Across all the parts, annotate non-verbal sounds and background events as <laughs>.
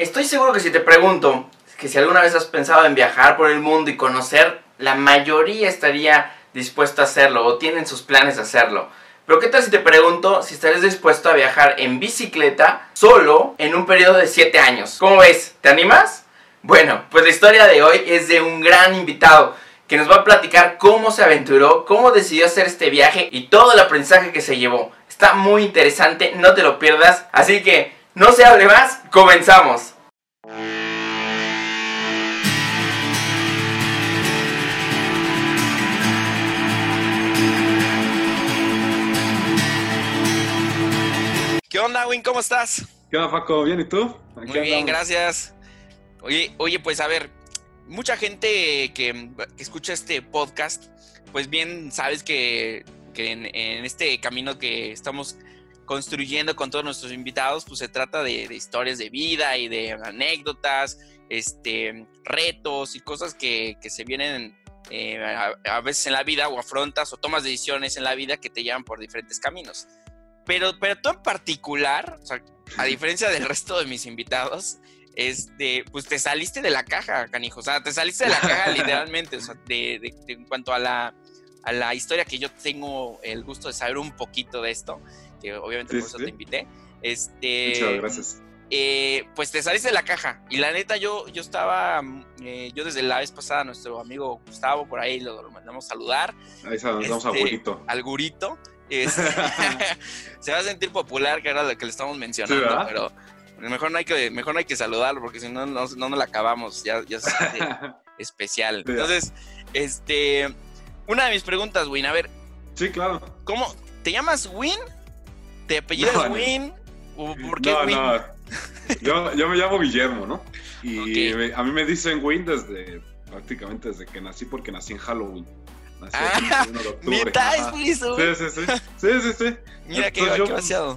Estoy seguro que si te pregunto que si alguna vez has pensado en viajar por el mundo y conocer, la mayoría estaría dispuesto a hacerlo o tienen sus planes de hacerlo. Pero ¿qué tal si te pregunto si estarías dispuesto a viajar en bicicleta solo en un periodo de 7 años? ¿Cómo ves? ¿Te animas? Bueno, pues la historia de hoy es de un gran invitado que nos va a platicar cómo se aventuró, cómo decidió hacer este viaje y todo el aprendizaje que se llevó. Está muy interesante, no te lo pierdas. Así que, no se hable más, comenzamos. ¿Qué onda, Win? ¿Cómo estás? ¿Qué onda, Paco? ¿Bien y tú? Muy bien, gracias. Oye, oye, pues a ver, mucha gente que, escucha este podcast, pues bien sabes que, en, este camino que estamos construyendo con todos nuestros invitados, pues se trata de, historias de vida y de anécdotas, este, retos y cosas que, se vienen eh, a, veces en la vida o afrontas o tomas decisiones en la vida que te llevan por diferentes caminos. Pero, pero tú en particular, a diferencia del resto de mis invitados, este, pues te saliste de la caja, canijo. O sea, te saliste de la caja <laughs> literalmente. O sea, de, en cuanto a la, a la historia que yo tengo el gusto de saber un poquito de esto, que obviamente por eso te invité. Este, Muchas gracias. Eh, pues te saliste de la caja. Y la neta, yo, yo estaba, eh, yo desde la vez pasada, nuestro amigo Gustavo, por ahí lo, mandamos saludar. Ahí saludamos a este, Gurito. Al Gurito. <laughs> Este, <laughs> se va a sentir popular, que era lo que le estamos mencionando, pero mejor no hay que, mejor no hay que saludarlo, porque si no, no, no nos la acabamos, ya, ya es <laughs> especial. Entonces, este, una de mis preguntas, Win, a ver. Sí, claro. ¿Cómo? ¿Te llamas Win? ¿Te apellidas Win? ¿O por qué Win? Yo, yo, me llamo Guillermo, ¿no? Y a mí me dicen Win desde prácticamente desde que nací, porque nací en Halloween. Ah, <laughs> ¿Neta es Sí, sí, sí. Sí, sí, sí. Mira qué, vaciado.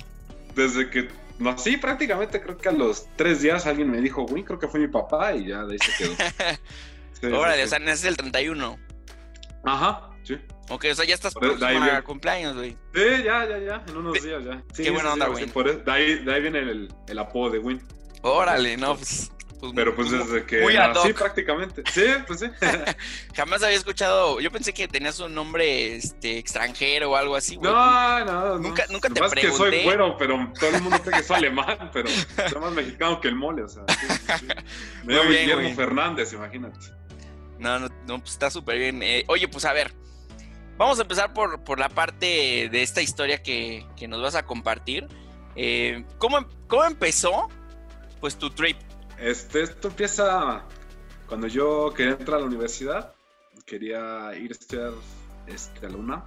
Desde que nací prácticamente, creo que a los tres días alguien me dijo, Win, creo que fue mi papá, y ya de ahí se quedó. <laughs> Sí, Órale, o sea, naces el 31. Ajá, sí. Ok, o sea, ya estás por para cumpleaños, güey. Sí, ya, ya, ya, en unos días ya. Qué buena onda, güey. de, ahí, de ahí viene el, el apodo de Win. Órale, no, pues pues, pero pues desde que muy sí prácticamente. Sí, pues sí. <laughs> Jamás había escuchado. Yo pensé que tenías un nombre este, extranjero o algo así, güey. No, no, Nunca, nunca te pregunté. que soy güero, pero todo el mundo cree que soy alemán, pero <laughs> soy más mexicano que el mole, o sea. <laughs> Me llamo Guillermo Fernández, imagínate. No, no, no pues está súper bien. Eh, oye, pues a ver. Vamos a empezar por, por la parte de esta historia que, que nos vas a compartir. Eh, ¿cómo, ¿Cómo empezó pues tu trip? Este, esto empieza cuando yo quería entrar a la universidad, quería ir a estudiar este, a la UNAM.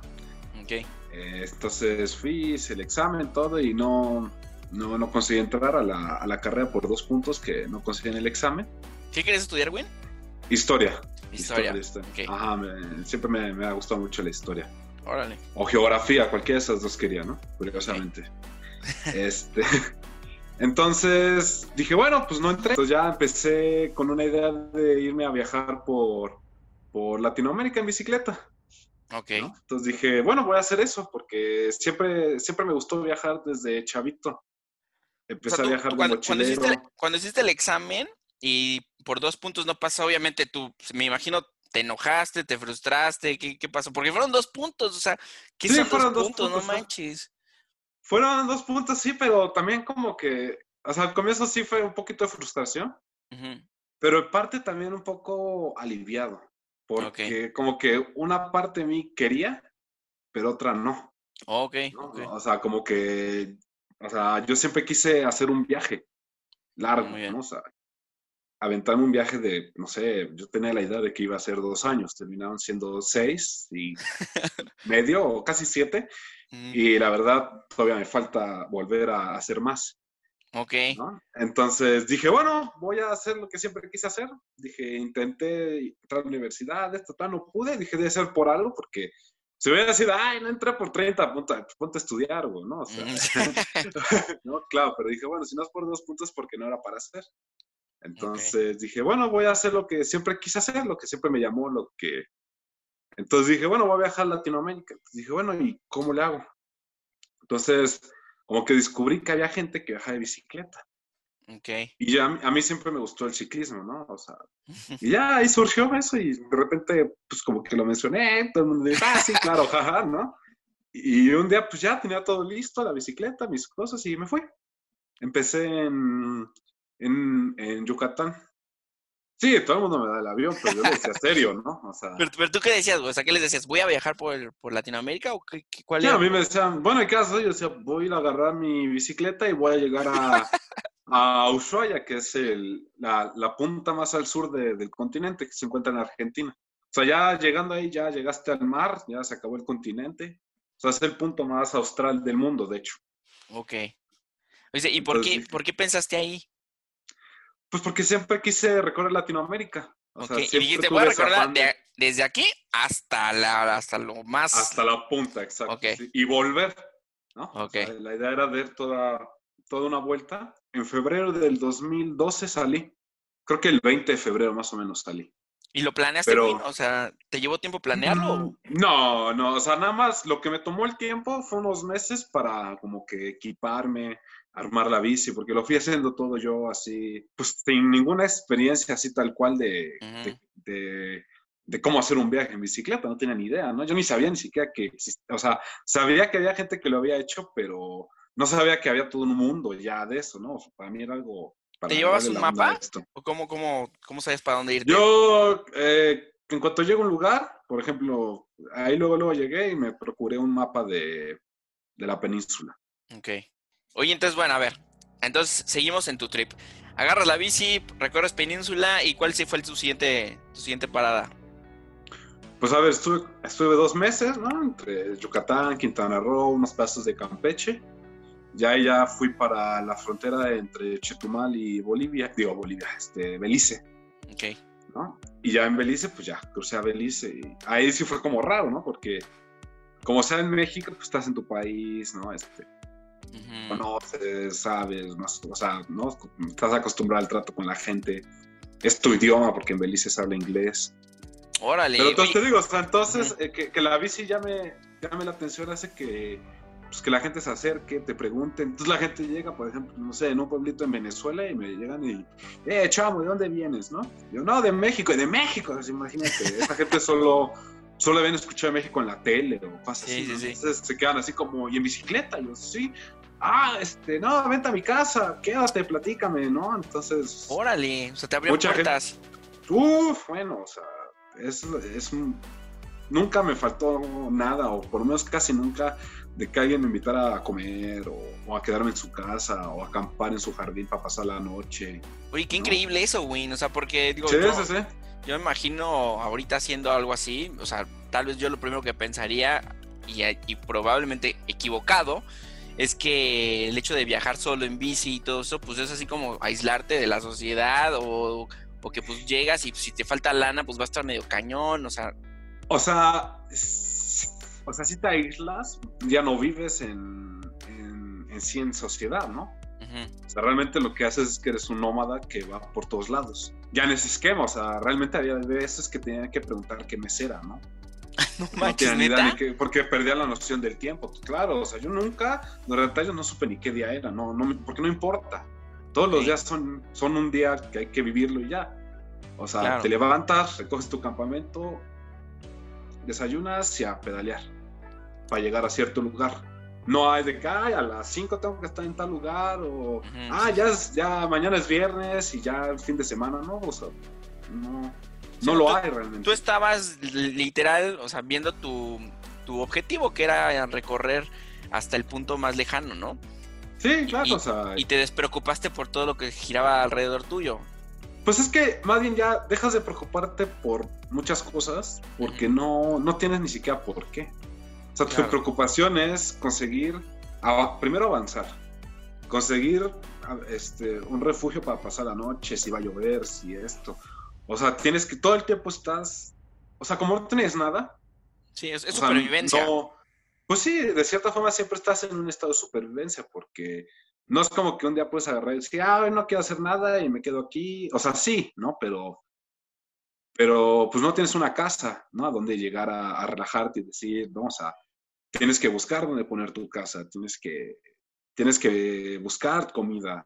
Okay. Eh, entonces fui, hice el examen, todo, y no, no, no conseguí entrar a la, a la, carrera por dos puntos que no conseguí en el examen. ¿Qué quieres estudiar, Win? Historia. Historia. Ajá, siempre me, me, ha gustado mucho la historia. Órale. O geografía, cualquiera de esas dos quería, ¿no? Curiosamente. <laughs> este. Entonces dije, bueno, pues no entré. Entonces ya empecé con una idea de irme a viajar por, por Latinoamérica en bicicleta. Ok. Entonces dije, bueno, voy a hacer eso porque siempre, siempre me gustó viajar desde chavito. Empecé a viajar cuando, cuando, hiciste el, cuando hiciste el examen y por dos puntos no pasó, obviamente tú, pues, me imagino, te enojaste, te frustraste, ¿qué, qué pasó? Porque fueron dos puntos, o sea, ¿qué son dos, puntos? No manches. Fueron dos puntos, sí, pero también como que, o sea, al comienzo sí fue un poquito de frustración, pero en parte también un poco aliviado, porque como que una parte de mí quería, pero otra no. Ok. O sea, como que, o sea, yo siempre quise hacer un viaje largo, ¿no? O sea, aventarme un viaje de, no sé, yo tenía la idea de que iba a ser dos años, terminaron siendo seis y <laughs> medio o casi siete. Y la verdad, todavía me falta volver a hacer más. Ok. Entonces dije, bueno, voy a hacer lo que siempre quise hacer. Dije, intenté entrar a la universidad, esto, tal, no pude. Dije, debe ser por algo, porque si hubiera sido, ay, no entré por 30, ponte, ponte a estudiar, güey, ¿no? O sea, <laughs> <laughs> no, claro, pero dije, bueno, si no es por dos puntos, porque no era para hacer. Entonces dije, bueno, voy a hacer lo que siempre quise hacer, lo que siempre me llamó, lo que entonces dije, bueno, voy a viajar a Latinoamérica. Entonces dije, bueno, ¿y cómo le hago? Entonces, como que descubrí que había gente que viajaba de bicicleta. Ok. Y ya a mí siempre me gustó el ciclismo, ¿no? O sea, <laughs> y ya ahí surgió eso y de repente, pues como que lo mencioné, todo el mundo dice, ah, sí, claro, <laughs> jaja, ¿no? Y un día, pues ya tenía todo listo, la bicicleta, mis cosas, y me fui. Empecé en, en, en Yucatán. Sí, todo el mundo me da el avión, pero yo le decía <laughs> serio, ¿no? O sea, Pero, pero tú qué decías? O sea, ¿qué les decías? ¿Voy a viajar por, por Latinoamérica o qué, qué- cuál sí, era? a mí me decían, bueno, ¿y qué haces? Yo decía, voy a ir a agarrar mi bicicleta y voy a llegar a, a Ushuaia, que es el, la, la punta más al sur de- del continente, que se encuentra en Argentina. O sea, ya llegando ahí, ya llegaste al mar, ya se acabó el continente. O sea, es el punto más austral del mundo, de hecho. Ok. Oye, ¿y por Entonces qué, por qué pensaste ahí? Pues porque siempre quise recorrer Latinoamérica. O Ok, sea, y dijiste, voy a recorrer de- de- desde aquí hasta, la, hasta lo más... hasta la punta, exacto. Ok. sí, Y volver, ¿no? O Ok. sea, la idea era dar toda, toda una vuelta. En febrero del 2012 salí. Creo que el 20 de febrero más o menos salí. ¿Y lo planeaste, Pero- güey? O sea, ¿te llevó tiempo planearlo? o- No, no, o sea, nada más lo que me tomó el tiempo fue unos meses para como que equiparme, armar la bici, porque lo fui haciendo todo yo así, pues sin ninguna experiencia así tal cual de, de- Ujú. de- de cómo hacer un viaje en bicicleta, no tenía ni idea, ¿no? Yo ni sabía ni siquiera que existía, o sea, sabía que había gente que lo había hecho, pero no sabía que había todo un mundo ya de eso, ¿no? O sea, para mí era algo... Para ¿Te llevabas un mapa? esto. ¿O cómo, cómo, cómo sabes para dónde irte? Yo, eh, en cuanto llego a un lugar, por ejemplo, ahí luego, luego llegué y me procuré un mapa de, de la península. Ok. Oye, entonces, bueno, a ver. Entonces, seguimos en tu trip. Agarras la bici, recorres península y ¿cuál sí fue tu siguiente, tu siguiente parada? Pues a ver, estuve, estuve dos meses, ¿no? Entre Yucatán, Quintana Roo, unos pedazos de Campeche. Ya ya fui para la frontera entre Chetumal y Bolivia, digo Bolivia, este, Belice, Ok. ¿no? Y ya en Belice, pues ya crucé a Belice. Y ahí sí fue como raro, ¿no? Porque como sea en México, pues estás en tu país, ¿no? Este, Ujú. conoces, sabes, más, o sea, ¿no? Estás acostumbrado al trato con la gente. Es tu idioma, porque en Belice se habla inglés. Órale. Pero entonces oye, te digo, o sea, entonces Ujú. eh, que, que la bici llame, llame la atención hace que, pues, que la gente se acerque, te pregunte. Entonces la gente llega, por ejemplo, no sé, en un pueblito en Venezuela y me llegan y, eh, chamo, ¿de dónde vienes, no? Yo, no, de México, y de México, pues, imagínate, esa gente solo, solo ven escuchar México en la tele o cosas Sí, así, sí, ¿no? sí. Entonces se quedan así como, y en bicicleta, yo, sí. Ah, este, no, vente a mi casa, quédate, platícame, ¿no? Entonces, Órale. O sea, te gente- puertas. Uf, bueno, o sea, es, es un... Nunca me faltó nada, o por lo menos casi nunca, de que alguien me invitara a comer, o, o a quedarme en su casa, o a acampar en su jardín para pasar la noche. Oye, qué No. increíble eso, güey. O sea, porque digo, Sí, yo, sí, sí. yo me imagino ahorita haciendo algo así. O sea, tal vez yo lo primero que pensaría, y, y probablemente equivocado, es que el hecho de viajar solo en bici y todo eso, pues es así como aislarte de la sociedad o, o que pues llegas y si te falta lana, pues va a estar medio cañón. O sea, O sea, o sea, si te aíslas, ya no vives en, en, en sí en sociedad, ¿no? ujú. O sea, realmente lo que haces es que eres un nómada que va por todos lados. Ya en ese esquema, o sea, realmente había veces que tenía que preguntar qué mesera, ¿no? <laughs> no manches, neta. qué- porque perdía la noción del tiempo. Claro, o sea, yo nunca, verdad, yo no supe ni qué día era, no, no, porque no importa. Todos los días son, son un día que hay que vivirlo y ya. O sea, Claro. te levantas, recoges tu campamento, desayunas y a pedalear para llegar a cierto lugar. No hay de que "Ay, a las 5 tengo que estar en tal lugar o Ujú. ah, ya, es- ya mañana es viernes y ya el fin de semana, ¿no? O sea, no, No lo tú- hay realmente. Tú estabas li- literal, o sea, viendo tu, tu objetivo, que era recorrer hasta el punto más lejano, ¿no? sí, claro, y- o sea, Y te despreocupaste por todo lo que giraba alrededor tuyo. Pues es que más bien ya dejas de preocuparte por muchas cosas porque no, no tienes ni siquiera por qué. O sea, tu preocupación es conseguir, primero avanzar, conseguir este, un refugio para pasar la noche, si va a llover, si esto. O sea, tienes que, todo el tiempo estás, o sea, como no tienes nada. Sí, es, es o sea, supervivencia. no- pues sí, de cierta forma siempre estás en un estado de supervivencia porque no es como que un día puedes agarrar y decir, ah, hoy no quiero hacer nada y me quedo aquí. O sea, sí, ¿no? Pero, pero pues no tienes una casa, ¿no? A donde llegar a, a relajarte y decir, no, o sea, tienes que buscar dónde poner tu casa, tienes que, tienes que buscar comida,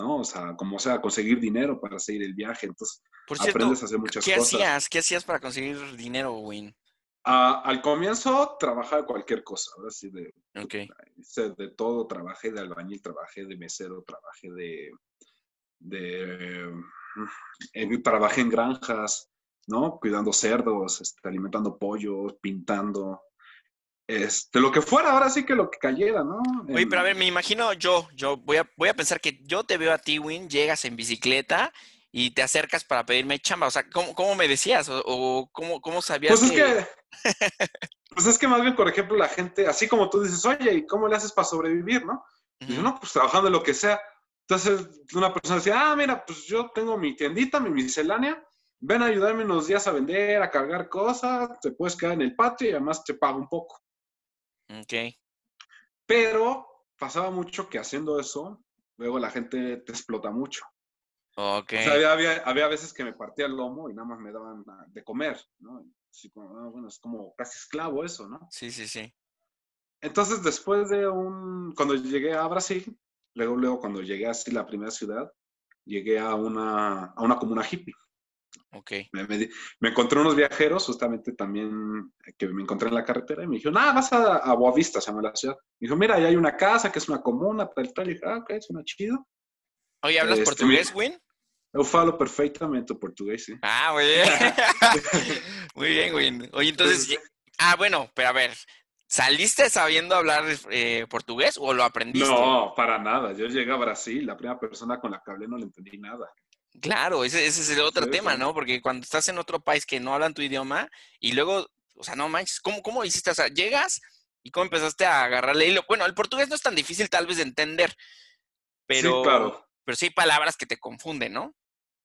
¿no? O sea, como sea, conseguir dinero para seguir el viaje. Entonces, Por cierto, aprendes a hacer muchas ¿qué cosas. hacías? ¿Qué hacías para conseguir dinero, Win? Ah, al comienzo trabajaba cualquier cosa, ahora sí, de, de todo, trabajé de albañil, trabajé de mesero, trabajé de, de eh, trabajé en granjas, ¿no? Cuidando cerdos, este, alimentando pollos, pintando, este, lo que fuera, ahora sí que lo que cayera, ¿no? Oye, pero a ver, me imagino yo, yo voy a, voy a pensar que yo te veo a ti, Win, llegas en bicicleta y te acercas para pedirme chamba. O sea, ¿cómo, cómo me decías? O, o cómo, cómo sabías Pues es que, pues es que más bien, por ejemplo, la gente, así como tú dices, oye, ¿y cómo le haces para sobrevivir, no? Ujú. Dice, no, pues trabajando en lo que sea. Entonces, una persona decía, ah, mira, pues yo tengo mi tiendita, mi miscelánea, ven a ayudarme unos días a vender, a cargar cosas, te puedes quedar en el patio y además te pago un poco. Ok. Pero pasaba mucho que haciendo eso, luego la gente te explota mucho. Ok. O sea, había, había, había veces que me partía el lomo y nada más me daban ah, de comer, ¿no? Así como, ah, bueno, es como casi esclavo eso, ¿no? Sí, sí, sí. Entonces, después de un, cuando llegué a Brasil, luego, luego cuando llegué así a la primera ciudad, llegué a una, a una comuna hippie. Ok. Me, me me encontré unos viajeros, justamente también, eh, que me encontré en la carretera, y me dijeron, ah, vas a, a Boavista, se llama la ciudad. Me dijo, mira, ahí hay una casa que es una comuna, tal, tal. Y dije, ah, ok, suena chido. Oye, ¿hablas Este, portugués, Win? Yo falo perfectamente portugués, sí. Ah, muy bien. <laughs> muy bien, Win. Oye, entonces, Entonces, ah, bueno, pero a ver, ¿saliste sabiendo hablar eh, portugués o lo aprendiste? No, para nada. Yo llegué a Brasil, la primera persona con la que hablé no le entendí nada. Claro, ese, ese es el otro Sí, tema. ¿no? Porque cuando estás en otro país que no hablan tu idioma y luego, o sea, no manches, ¿cómo, cómo hiciste? O sea, llegas y cómo empezaste a agarrarle hilo. Bueno, el portugués no es tan difícil tal vez de entender, pero, Sí, claro. pero sí hay palabras que te confunden, ¿no?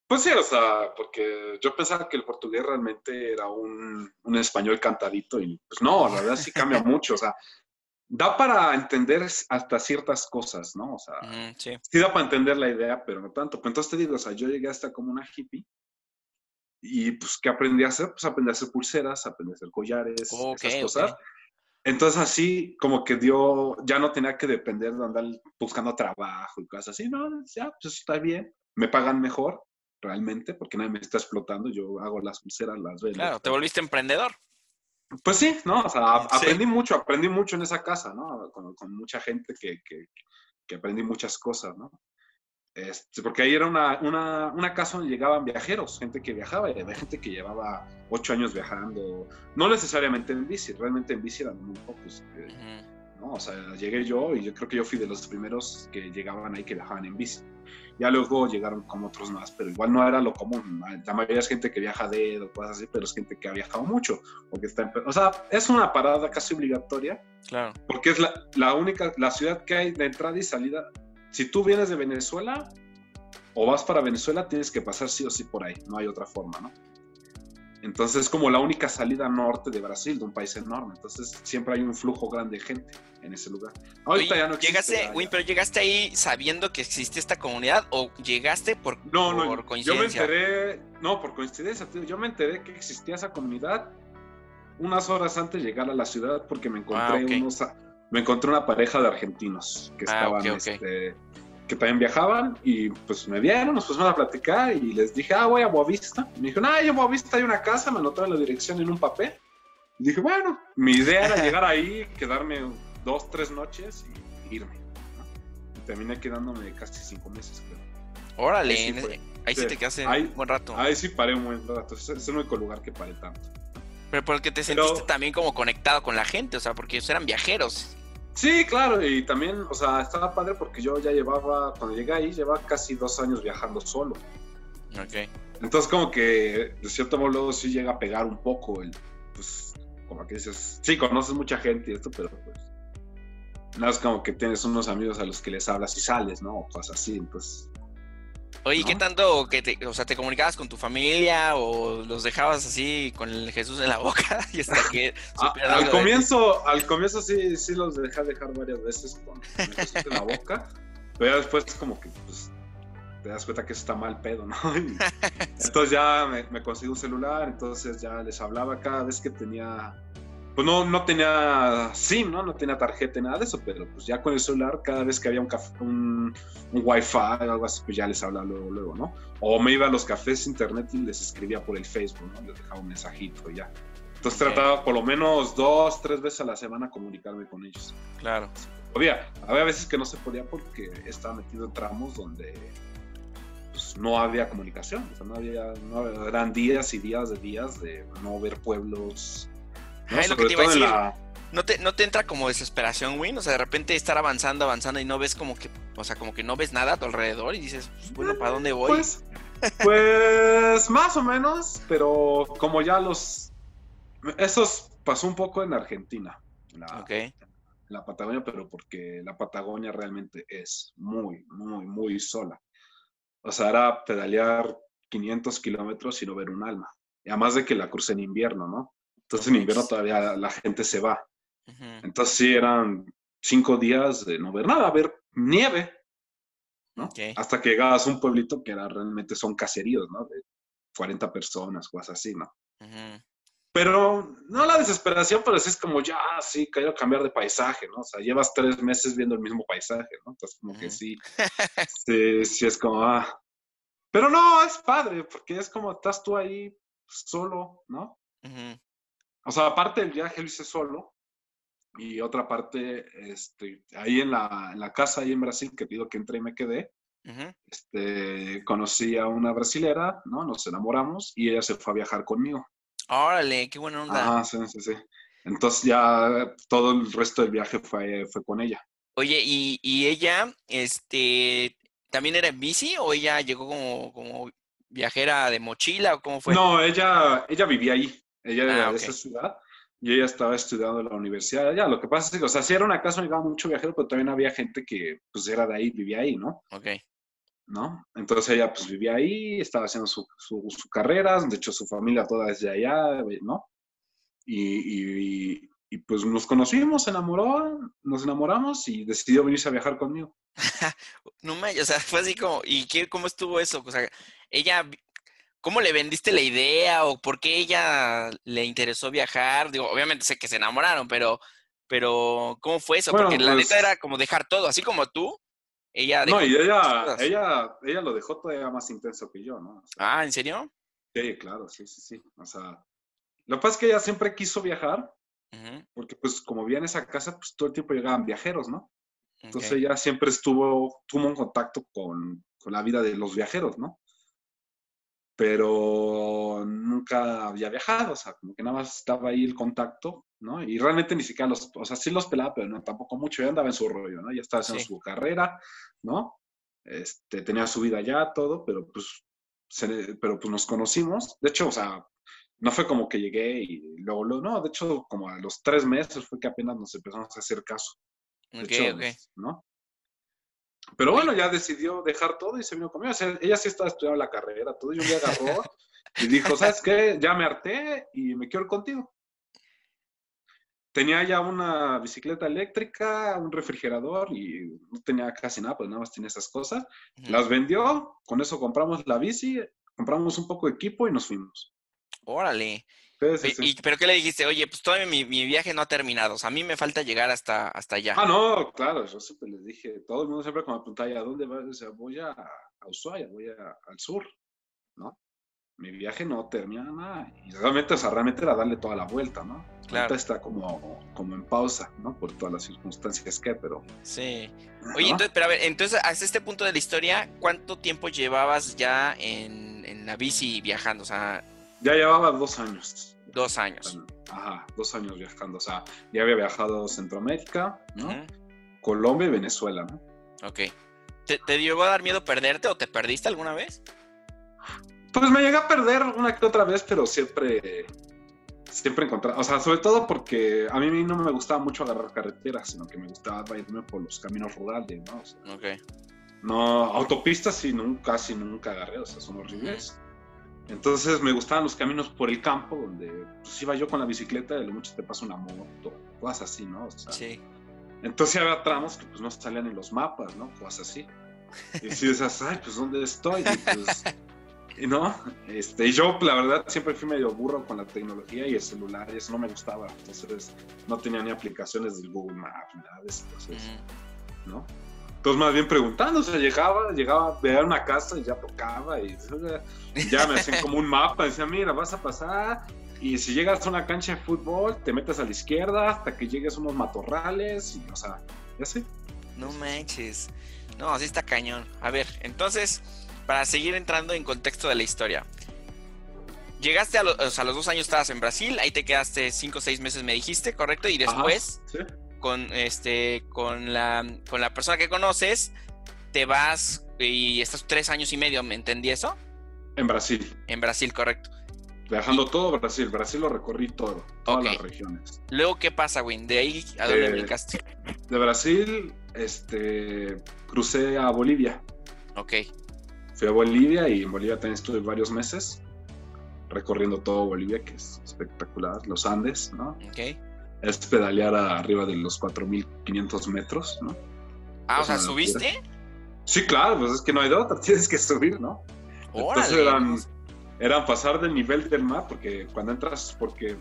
Pues sí, o sea, porque yo pensaba que el portugués realmente era un, un español cantadito y pues no, la verdad sí cambia <laughs> mucho, o sea, da para entender hasta ciertas cosas, ¿no? O sea, sí. sí da para entender la idea, pero no tanto. Pues entonces te digo, o sea, yo llegué hasta como una hippie y pues, ¿qué aprendí a hacer? Pues aprendí a hacer pulseras, aprendí a hacer collares, Ok, esas ok. cosas. Entonces así como que dio, ya no tenía que depender de andar buscando trabajo y cosas así, no, ya, pues está bien, me pagan mejor realmente porque nadie me está explotando, yo hago las pulseras, las vendo. Claro, te volviste emprendedor. Pues sí, ¿no? O sea, a- Sí. aprendí mucho, aprendí mucho en esa casa, ¿no? Con, con mucha gente que, que, que aprendí muchas cosas, ¿no? Este, porque ahí era una, una, una casa donde llegaban viajeros, gente que viajaba, y había gente que llevaba ocho años viajando, no necesariamente en bici, realmente en bici eran muy pocos. que- Ujú. ¿no? O sea, llegué yo y yo creo que yo fui de los primeros que llegaban ahí que viajaban en bici. Ya luego llegaron como otros más, pero igual no era lo común. La mayoría es gente que viaja de dedo, cosas así, pero es gente que ha viajado mucho. Porque está en- o sea, es una parada casi obligatoria, Claro. porque es la, la única, la ciudad que hay de entrada y salida. Si tú vienes de Venezuela o vas para Venezuela, tienes que pasar sí o sí por ahí, no hay otra forma, ¿no? Entonces es como la única salida norte de Brasil, de un país enorme. Entonces siempre hay un flujo grande de gente en ese lugar. Ahorita Oye, ya no existe. llegaste, Win, pero llegaste ahí sabiendo que existe esta comunidad o llegaste por, No, no, por yo me coincidencia. enteré, no, por coincidencia, tío, yo me enteré que existía esa comunidad unas horas antes de llegar a la ciudad porque me encontré Ah, unos, me encontré una pareja de argentinos que Ah, estaban, ok. este, que también viajaban y pues me vieron, nos pusimos a platicar y les dije, ah, voy a Boavista. Y me dijeron, ah, yo en Boavista hay una casa, me anotaron la dirección en un papel. Y dije, bueno, mi idea era llegar ahí, quedarme dos, tres noches y irme. ¿no? Y terminé quedándome casi cinco meses, creo. Órale, Ahí sí fue. ahí sí, Sí. te quedaste Ahí- un buen rato. Ahí sí paré un buen rato. Es es el único lugar que paré tanto. Pero porque te Pero- sentiste también como conectado con la gente, o sea, porque ellos eran viajeros. Sí, claro, y también, o sea, estaba padre porque yo ya llevaba, cuando llegué ahí, llevaba casi dos años viajando solo. Ok. Entonces, como que, de cierto modo, luego sí llega a pegar un poco el, pues, como que dices, sí, conoces mucha gente y esto, pero pues, no es como que tienes unos amigos a los que les hablas y sales, ¿no? O cosas así, entonces, Oye, ¿y ¿qué tanto que te, o sea, te comunicabas con tu familia o los dejabas así con el Jesús en la boca <laughs> y hasta que <laughs> al de comienzo, al comienzo sí, sí los dejé dejar varias veces con el Jesús en la boca, <laughs> pero ya después como que pues te das cuenta que eso está mal pedo, ¿no? Y entonces ya me, me conseguí un celular, entonces ya les hablaba cada vez que tenía pues no, no tenía SIM, ¿no? No tenía tarjeta, nada de eso, pero pues ya con el celular, cada vez que había un, café, un, un wifi o algo así, pues ya les hablaba luego, luego, ¿no? O me iba a los cafés internet y les escribía por el Facebook, ¿no? Les dejaba un mensajito y ya. Entonces trataba por lo menos dos, tres veces a la semana comunicarme con ellos. Claro. Había, había veces que no se podía porque estaba metido en tramos donde pues, no había comunicación, o sea, no había, no, eran días y días de días de no ver pueblos ¿no? lo que te iba a decir. ¿No te, ¿No te entra como desesperación, Win? O sea, de repente estar avanzando, avanzando y no ves como que, o sea, como que no ves nada a tu alrededor y dices, pues, bueno, ¿para dónde voy? Pues, pues más o menos, pero como ya los... Eso pasó un poco en Argentina, en la, en la Patagonia, pero porque la Patagonia realmente es muy, muy, muy sola. O sea, era pedalear 500 kilómetros y no ver un alma. Y además de que la crucé en invierno, ¿no? Entonces en invierno todavía la gente se va. Entonces sí, eran cinco días de no ver nada, ver nieve, ¿no? Hasta que llegabas a un pueblito que era, realmente son caseríos, ¿no? De 40 personas, cosas así, ¿no? Pero no la desesperación, pero sí es como ya, sí, quiero cambiar de paisaje, ¿no? O sea, llevas tres meses viendo el mismo paisaje, ¿no? Entonces como que sí, <laughs> sí, sí es como, ah. Pero no, es padre, porque es como estás tú ahí solo, ¿no? O sea, aparte del viaje lo hice solo y otra parte, este, ahí en la, en la casa, ahí en Brasil, que pido que entré y me quedé, este, conocí a una brasilera, ¿no? Nos enamoramos y ella se fue a viajar conmigo. Órale, qué buena onda. Ah, sí, sí, sí. Entonces ya todo el resto del viaje fue, fue con ella. Oye, ¿y, y ella, este, también era en bici o ella llegó como, como viajera de mochila o cómo fue? No, ella, ella vivía ahí. Ella era ah, de esa ciudad y ella estaba estudiando en la universidad allá. Lo que pasa es que, o sea, sí era una casa donde llegaba mucho viajero, pero también había gente que, pues, era de ahí, vivía ahí, ¿no? Ok. ¿No? Entonces ella, pues, vivía ahí, estaba haciendo su, su, carrera, de hecho, su familia toda desde allá, ¿no? Y, y, y, pues nos conocimos, se enamoró, nos enamoramos y decidió venirse a viajar conmigo. <laughs> no me, o sea, fue así como, ¿y qué, cómo estuvo eso? O sea, ella ¿Cómo le vendiste la idea o por qué ella le interesó viajar? Digo, obviamente sé que se enamoraron, pero, pero ¿cómo fue eso? Porque la neta pues era como dejar todo, así como tú. Ella no, y ella, ella, ella lo dejó todavía más intenso que yo, ¿no? ah, ¿en serio? Sí, claro, sí, sí, sí. O sea, lo que pasa es que ella siempre quiso viajar, porque pues como vivía en esa casa, pues todo el tiempo llegaban viajeros, ¿no? Entonces ella siempre estuvo, tuvo un contacto con, con la vida de los viajeros, ¿no? Pero nunca había viajado, o sea, como que nada más estaba ahí el contacto, ¿no? Y realmente ni siquiera los, o sea, sí los pelaba, pero no tampoco mucho, ya andaba en su rollo, ¿no? Ya estaba haciendo su carrera, ¿no? Este, tenía su vida ya, todo, pero pues, pero pues nos conocimos, de hecho, o sea, no fue como que llegué y luego, luego, no, de hecho, como a los tres meses fue que apenas nos empezamos a hacer caso. Ok, ok. ¿no? Pero bueno, ya decidió dejar todo y se vino conmigo. O sea, ella sí estaba estudiando la carrera, todo, y un día agarró y dijo, ¿sabes qué? Ya me harté y me quiero ir contigo. Tenía ya una bicicleta eléctrica, un refrigerador y no tenía casi nada, pues nada más tenía esas cosas. Las vendió, con eso compramos la bici, compramos un poco de equipo y nos fuimos. Órale. Y, ¿Pero qué le dijiste? Oye, pues todavía mi, viaje no ha terminado. O sea, a mí me falta llegar hasta, hasta allá. Ah, no, claro, yo siempre les dije, todo el mundo siempre con la preguntaba, ¿a dónde vas? O sea, voy a, a Ushuaia, voy al sur, ¿no? Mi viaje no termina nada. Y realmente, o sea, realmente era darle toda la vuelta, ¿no? Claro. Ahorita está como, como en pausa, ¿no? Por todas las circunstancias que, pero... Sí. Oye, entonces, pero a ver, entonces, hasta este punto de la historia, ¿cuánto tiempo llevabas ya en, en la bici viajando? O sea, ya llevaba dos años. Dos años. Ajá, dos años viajando. O sea, ya había viajado Centroamérica, ¿no? Colombia y Venezuela, ¿no? Ok. ¿Te, ¿Te llegó a dar miedo perderte o te perdiste alguna vez? Pues me llegué a perder una que otra vez, pero siempre, siempre encontraba, o sea, sobre todo porque a mí no me gustaba mucho agarrar carreteras, sino que me gustaba irme por los caminos rurales, ¿no? ok. No, autopistas sí, nunca, casi nunca agarré, o sea, son horribles. Entonces me gustaban los caminos por el campo, donde pues iba yo con la bicicleta y lo mucho te pasa una moto, cosas así, ¿no? sí. Entonces había tramos que pues no salían en los mapas, ¿no? Cosas así. Y si dices, ay, pues ¿dónde estoy? Y pues, <laughs> Y no, este, yo la verdad siempre fui medio burro con la tecnología y el celular y eso no me gustaba. Entonces no tenía ni aplicaciones del Google Maps, nada de eso. Entonces, ¿no? Entonces más bien preguntándose, llegaba, llegaba, veía una casa y ya tocaba y ya me hacían como un mapa, decían, mira, vas a pasar y si llegas a una cancha de fútbol, te metes a la izquierda hasta que llegues a unos matorrales y, o sea, ya sé. No manches. No, así está cañón. A ver, entonces para seguir entrando en contexto de la historia. Llegaste a, los dos años estabas en Brasil, ahí te quedaste cinco o seis meses me dijiste, ¿correcto? Y después, con este, con la, con la persona que conoces, te vas y estás tres años y medio, ¿me entendí eso? En Brasil. En Brasil, correcto. Viajando todo Brasil, Brasil lo recorrí todo, todas las regiones. Luego, ¿qué pasa, güey? ¿De ahí a dónde brincaste? De Brasil, este, crucé a Bolivia. Ok. Fui a Bolivia y en Bolivia también estuve varios meses recorriendo todo Bolivia, que es espectacular, los Andes, ¿no? Ok. Es pedalear arriba de los 4.500 metros, ¿no? Ah, o sea, ¿subiste? Sí, claro, pues es que no hay de otra, <laughs> tienes que subir, ¿no? Entonces eran, eran pasar del nivel del mar, porque cuando entras, porque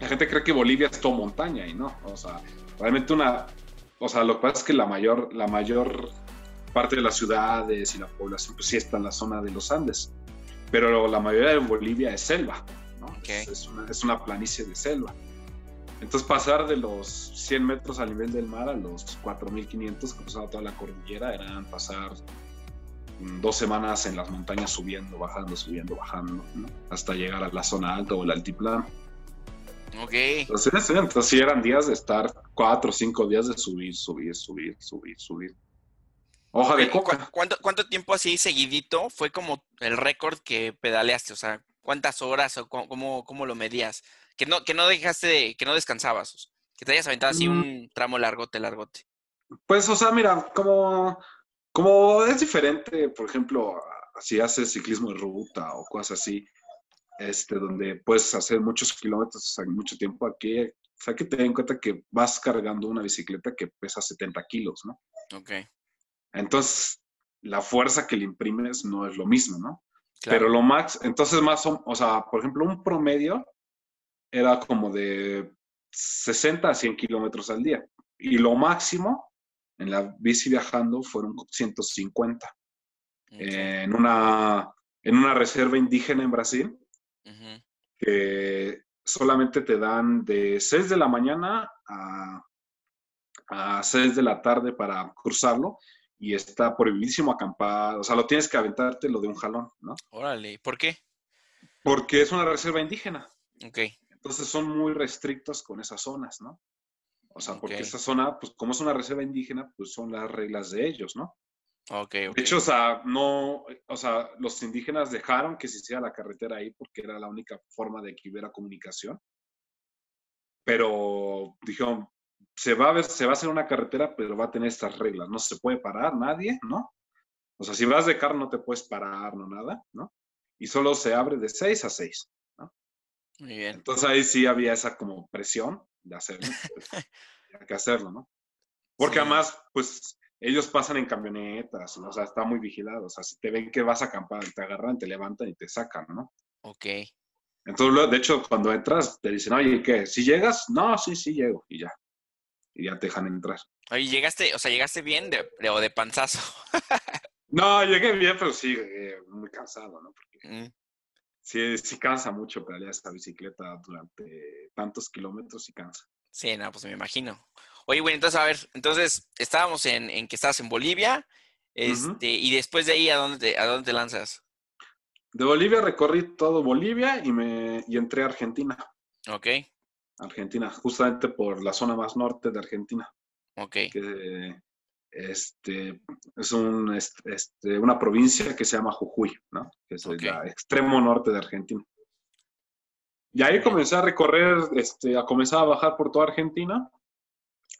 la gente cree que Bolivia es todo montaña y no, o sea, realmente una, o sea, lo que pasa es que la mayor, la mayor parte de las ciudades y la población pues sí está en la zona de los Andes, pero la mayoría de Bolivia es selva, ¿no? Es, una, es, una, planicie de selva. Entonces pasar de los 100 metros al nivel del mar a los 4.500 cruzando toda la cordillera eran pasar dos semanas en las montañas subiendo, bajando, subiendo, bajando, ¿no? hasta llegar a la zona alta o el altiplano. Ok. Entonces, entonces sí eran días de estar cuatro o cinco días de subir, subir, subir, subir, subir. Hoja de coca. ¿Cuánto, ¿Cuánto tiempo así seguidito fue como el récord que pedaleaste? O sea, ¿cuántas horas o cómo, cómo lo medías? Que no, que no dejaste, que no descansabas, que te hayas aventado así mm. un tramo largote, largote. Pues, o sea, mira, como, como es diferente, por ejemplo, si haces ciclismo de ruta o cosas así, este, donde puedes hacer muchos kilómetros en mucho tiempo aquí, o sea, que ten en cuenta que vas cargando una bicicleta que pesa 70 kilos, ¿no? Ok. Entonces, la fuerza que le imprimes no es lo mismo, ¿no? Pero lo max, entonces más, o sea, por ejemplo, un promedio era como de 60 a 100 kilómetros al día. Y lo máximo en la bici viajando fueron 150. en, una, en una reserva indígena en Brasil, que solamente te dan de 6 de la mañana a, a 6 de la tarde para cruzarlo y está prohibidísimo acampar, o sea, lo tienes que aventarte lo de un jalón, ¿no? Órale, ¿por qué? Porque es una reserva indígena. Ok. Entonces son muy restrictos con esas zonas, ¿no? O sea, porque esa zona, pues como es una reserva indígena, pues son las reglas de ellos, ¿no? Ok, ok. De hecho, o sea, no, o sea, los indígenas dejaron que se hiciera la carretera ahí porque era la única forma de que hubiera comunicación. Pero dijeron, se va a ver, se va a hacer una carretera, pero va a tener estas reglas. No se puede parar nadie, ¿no? O sea, si vas de carro no te puedes parar, no nada, ¿no? Y solo se abre de 6 a 6, ¿no? Muy bien. Entonces ahí sí había esa como presión de hacerlo. Pues, <laughs> hay que hacerlo, ¿no? Porque además, pues ellos pasan en camionetas, o sea, está muy vigilado. O sea, si te ven que vas a acampar, te agarran, te levantan y te sacan, ¿no? Ok. Entonces, de hecho, cuando entras, te dicen, oye, ¿qué? ¿Si llegas? No, sí, sí llego. Y ya y ya te dejan entrar. Oye, llegaste, o sea, llegaste bien de, o de panzazo. <laughs> no, llegué bien, pero sí, muy cansado, ¿no? Porque mm. Sí, sí cansa mucho pedalear esta bicicleta durante tantos kilómetros y cansa. Sí, no, pues me imagino. Oye, bueno, entonces, a ver, entonces estábamos en, en que estabas en Bolivia, este, y después de ahí, ¿a dónde, te, ¿a dónde te lanzas? De Bolivia recorrí todo Bolivia y me y entré a Argentina. Ok. Argentina, justamente por la zona más norte de Argentina. Ok. Que, este, es un, este, una provincia que se llama Jujuy, ¿no? Que es el extremo norte de Argentina. Y ahí comencé a recorrer, este, a comenzar a bajar por toda Argentina,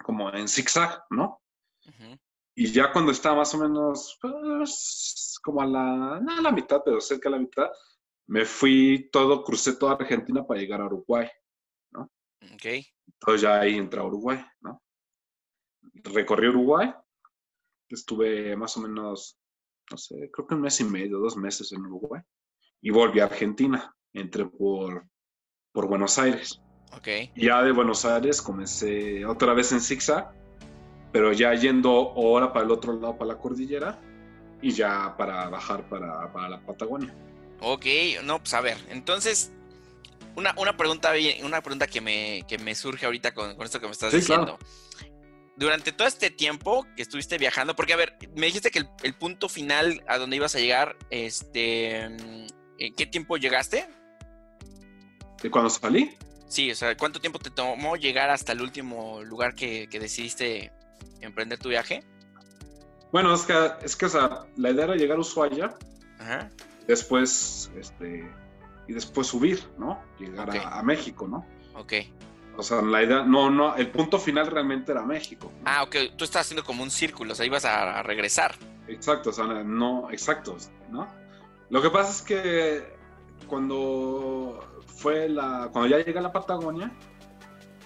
como en zigzag, ¿no? Y ya cuando estaba más o menos, pues, como a la, no a la mitad, pero cerca de la mitad, me fui todo, crucé toda Argentina para llegar a Uruguay. Ok. Entonces ya ahí entré a Uruguay, ¿no? Recorrí Uruguay, estuve más o menos, no sé, creo que un mes y medio, dos meses en Uruguay. y volví a Argentina. Entré por, por Buenos Aires. Ok. Ya de Buenos Aires comencé otra vez en zigzag, pero ya yendo ahora para el otro lado, para la cordillera, y ya para bajar para, para la Patagonia. Ok, no, pues a ver, entonces, una, una pregunta, una pregunta que me, que me surge ahorita con, con esto que me estás Sí, diciendo. Durante todo este tiempo que estuviste viajando, porque a ver, me dijiste que el, el punto final a donde ibas a llegar, este, ¿en qué tiempo llegaste? ¿De cuando salí? Sí, o sea, ¿cuánto tiempo te tomó llegar hasta el último lugar que, que decidiste emprender tu viaje? Bueno, es que, es que o sea, la idea era llegar a Ushuaia, Ajá. después, este, y después subir, ¿no? Llegar a, a México, ¿no? Ok. O sea, la idea, no, no, el punto final realmente era México. Ah, ok, tú estás haciendo como un círculo, o sea, ibas a, a regresar. Exacto, o sea, no, exacto, ¿no? Lo que pasa es que cuando fue la, cuando ya llegué a la Patagonia,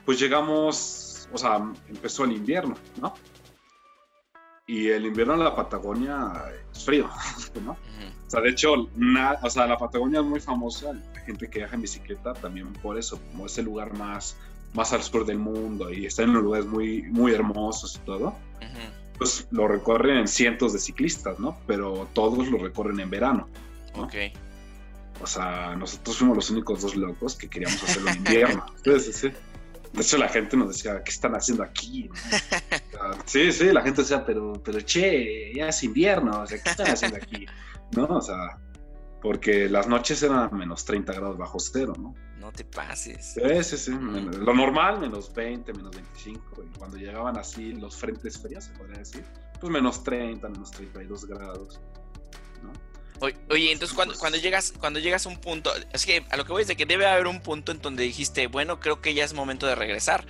pues llegamos, o sea, empezó el invierno, ¿no? Y el invierno en la Patagonia es frío, <laughs> ¿no? O sea, de hecho, na- o sea, la Patagonia es muy famosa, gente que viaja en bicicleta también por eso, como es el lugar más, más al sur del mundo y está en unos lugares muy, muy hermosos y todo, Ujú. pues lo recorren cientos de ciclistas, ¿no? Pero todos lo recorren en verano. ¿no? Ok. O sea, nosotros fuimos los únicos dos locos que queríamos hacerlo en invierno. <laughs> Sí, sí. De hecho, la gente nos decía, ¿qué están haciendo aquí? ¿no? Sea, <laughs> Sí, sí, la gente decía, pero, pero che, ya es invierno, o sea, ¿qué están haciendo aquí? ¿No? O sea, porque las noches eran a menos 30 grados bajo cero, ¿no? No te pases. Sí, sí, sí. Lo normal, menos 20, menos 25. Y cuando llegaban así los frentes fríos, se podría decir, pues menos 30, menos 32 grados. ¿no? Oye, oye, entonces cuando, Pues- cuando llegas, cuando llegas a un punto, es que a lo que voy es de que debe haber un punto en donde dijiste, bueno, creo que ya es momento de regresar.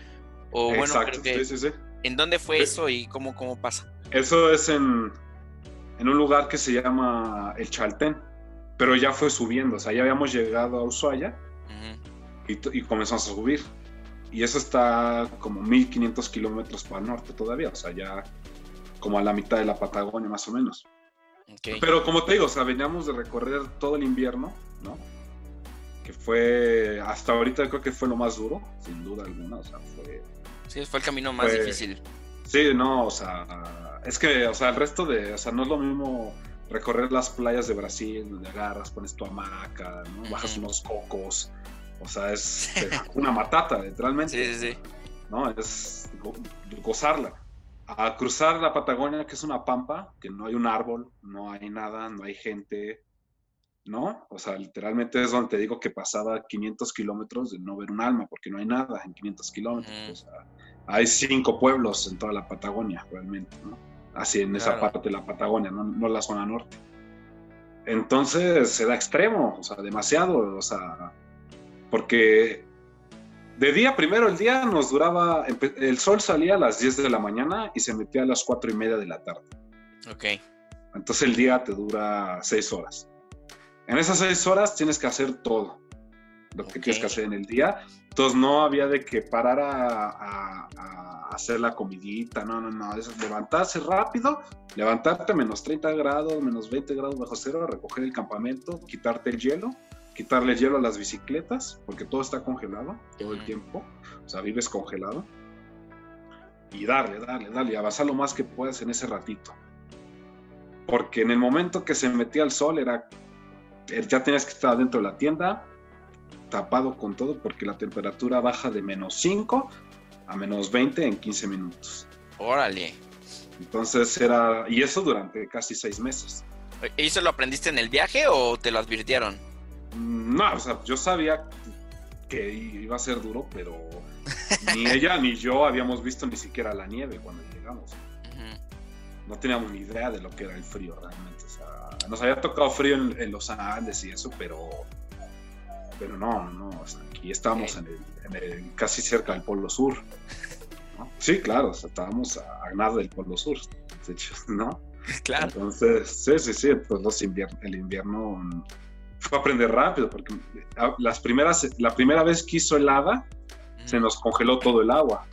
O bueno, Exacto, creo que. sí, sí, sí. ¿En dónde fue eso y cómo, cómo pasa? Eso es en, en un lugar que se llama El Chaltén, pero ya fue subiendo, o sea, ya habíamos llegado a Ushuaia Ujú. Y, y comenzamos a subir. Y eso está como 1500 kilómetros para el norte todavía, o sea, ya como a la mitad de la Patagonia más o menos. Ok. Pero como te digo, o sea, veníamos de recorrer todo el invierno, ¿no? Que fue, hasta ahorita creo que fue lo más duro, sin duda alguna, o sea, fue... Sí, fue el camino más Fue- difícil. Sí, no, o sea, es que, o sea, el resto de, o sea, no es lo mismo recorrer las playas de Brasil, donde agarras, pones tu hamaca, ¿no? Bajas Ujú. unos cocos, o sea, es <laughs> una matata, literalmente. Sí, sí, sí. ¿no? Es go- gozarla. A cruzar la Patagonia, que es una pampa, que no hay un árbol, no hay nada, no hay gente, ¿no? O sea, literalmente es donde te digo que pasaba 500 kilómetros de no ver un alma, porque no hay nada en 500 kilómetros. O sea, hay cinco pueblos en toda la Patagonia, realmente, ¿no? Así en esa parte de la Patagonia, no, no la zona norte. Entonces se da extremo, o sea, demasiado, o sea, porque de día, primero el día nos duraba, el sol salía a las 10 de la mañana y se metía a las 4 y media de la tarde. Ok. Entonces el día te dura 6 horas. En esas 6 horas tienes que hacer todo lo que Ok. tienes que hacer en el día. Entonces no había de que parar a, a- a hacer la comidita, no, no, no, es levantarse rápido, levantarte menos 30 grados, menos 20 grados bajo cero, recoger el campamento, quitarte el hielo, quitarle el hielo a las bicicletas, porque todo está congelado todo el tiempo, o sea, vives congelado. Y darle, darle, darle, y avanzar lo más que puedas en ese ratito. Porque en el momento que se metía el sol era, eh, ya tenías que estar dentro de la tienda, tapado con todo, porque la temperatura baja de menos 5 a menos 20 en 15 minutos. Órale. Entonces era, y eso durante casi seis meses. ¿Y eso lo aprendiste en el viaje o te lo advirtieron? No, o sea, yo sabía que iba a ser duro, pero ni <laughs> ella ni yo habíamos visto ni siquiera la nieve cuando llegamos. No teníamos ni idea de lo que era el frío realmente. O sea, nos había tocado frío en, en los Andes y eso, pero, pero no, no, o sea, aquí estábamos en el, en el- casi cerca del Polo Sur. ¿no? Sí, claro, o sea, estábamos a, a nada del Polo Sur, de hecho, ¿no? <laughs> Claro. Entonces, sí, sí, sí, entonces los invier- el invierno mm, fue aprender rápido, porque las primeras, la primera vez que hizo helada, se Ujú. nos congeló todo el agua.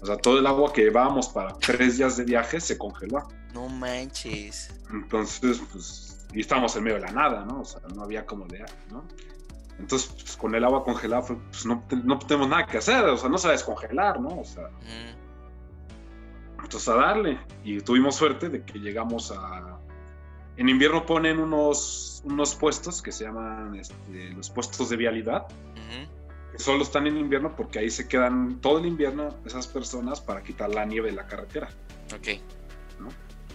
O sea, todo el agua que llevábamos para tres días de viaje se congeló. No manches. Entonces, pues, y estábamos en medio de la nada, ¿no? O sea, no había como de, ¿no? Entonces, pues, con el agua congelada, pues no, no, tenemos nada que hacer, o sea, no se va a descongelar, ¿no? O sea, entonces a darle. Y tuvimos suerte de que llegamos a... En invierno ponen unos, unos puestos que se llaman este, los puestos de vialidad, que solo están en invierno porque ahí se quedan todo el invierno esas personas para quitar la nieve de la carretera. Ok. ¿no?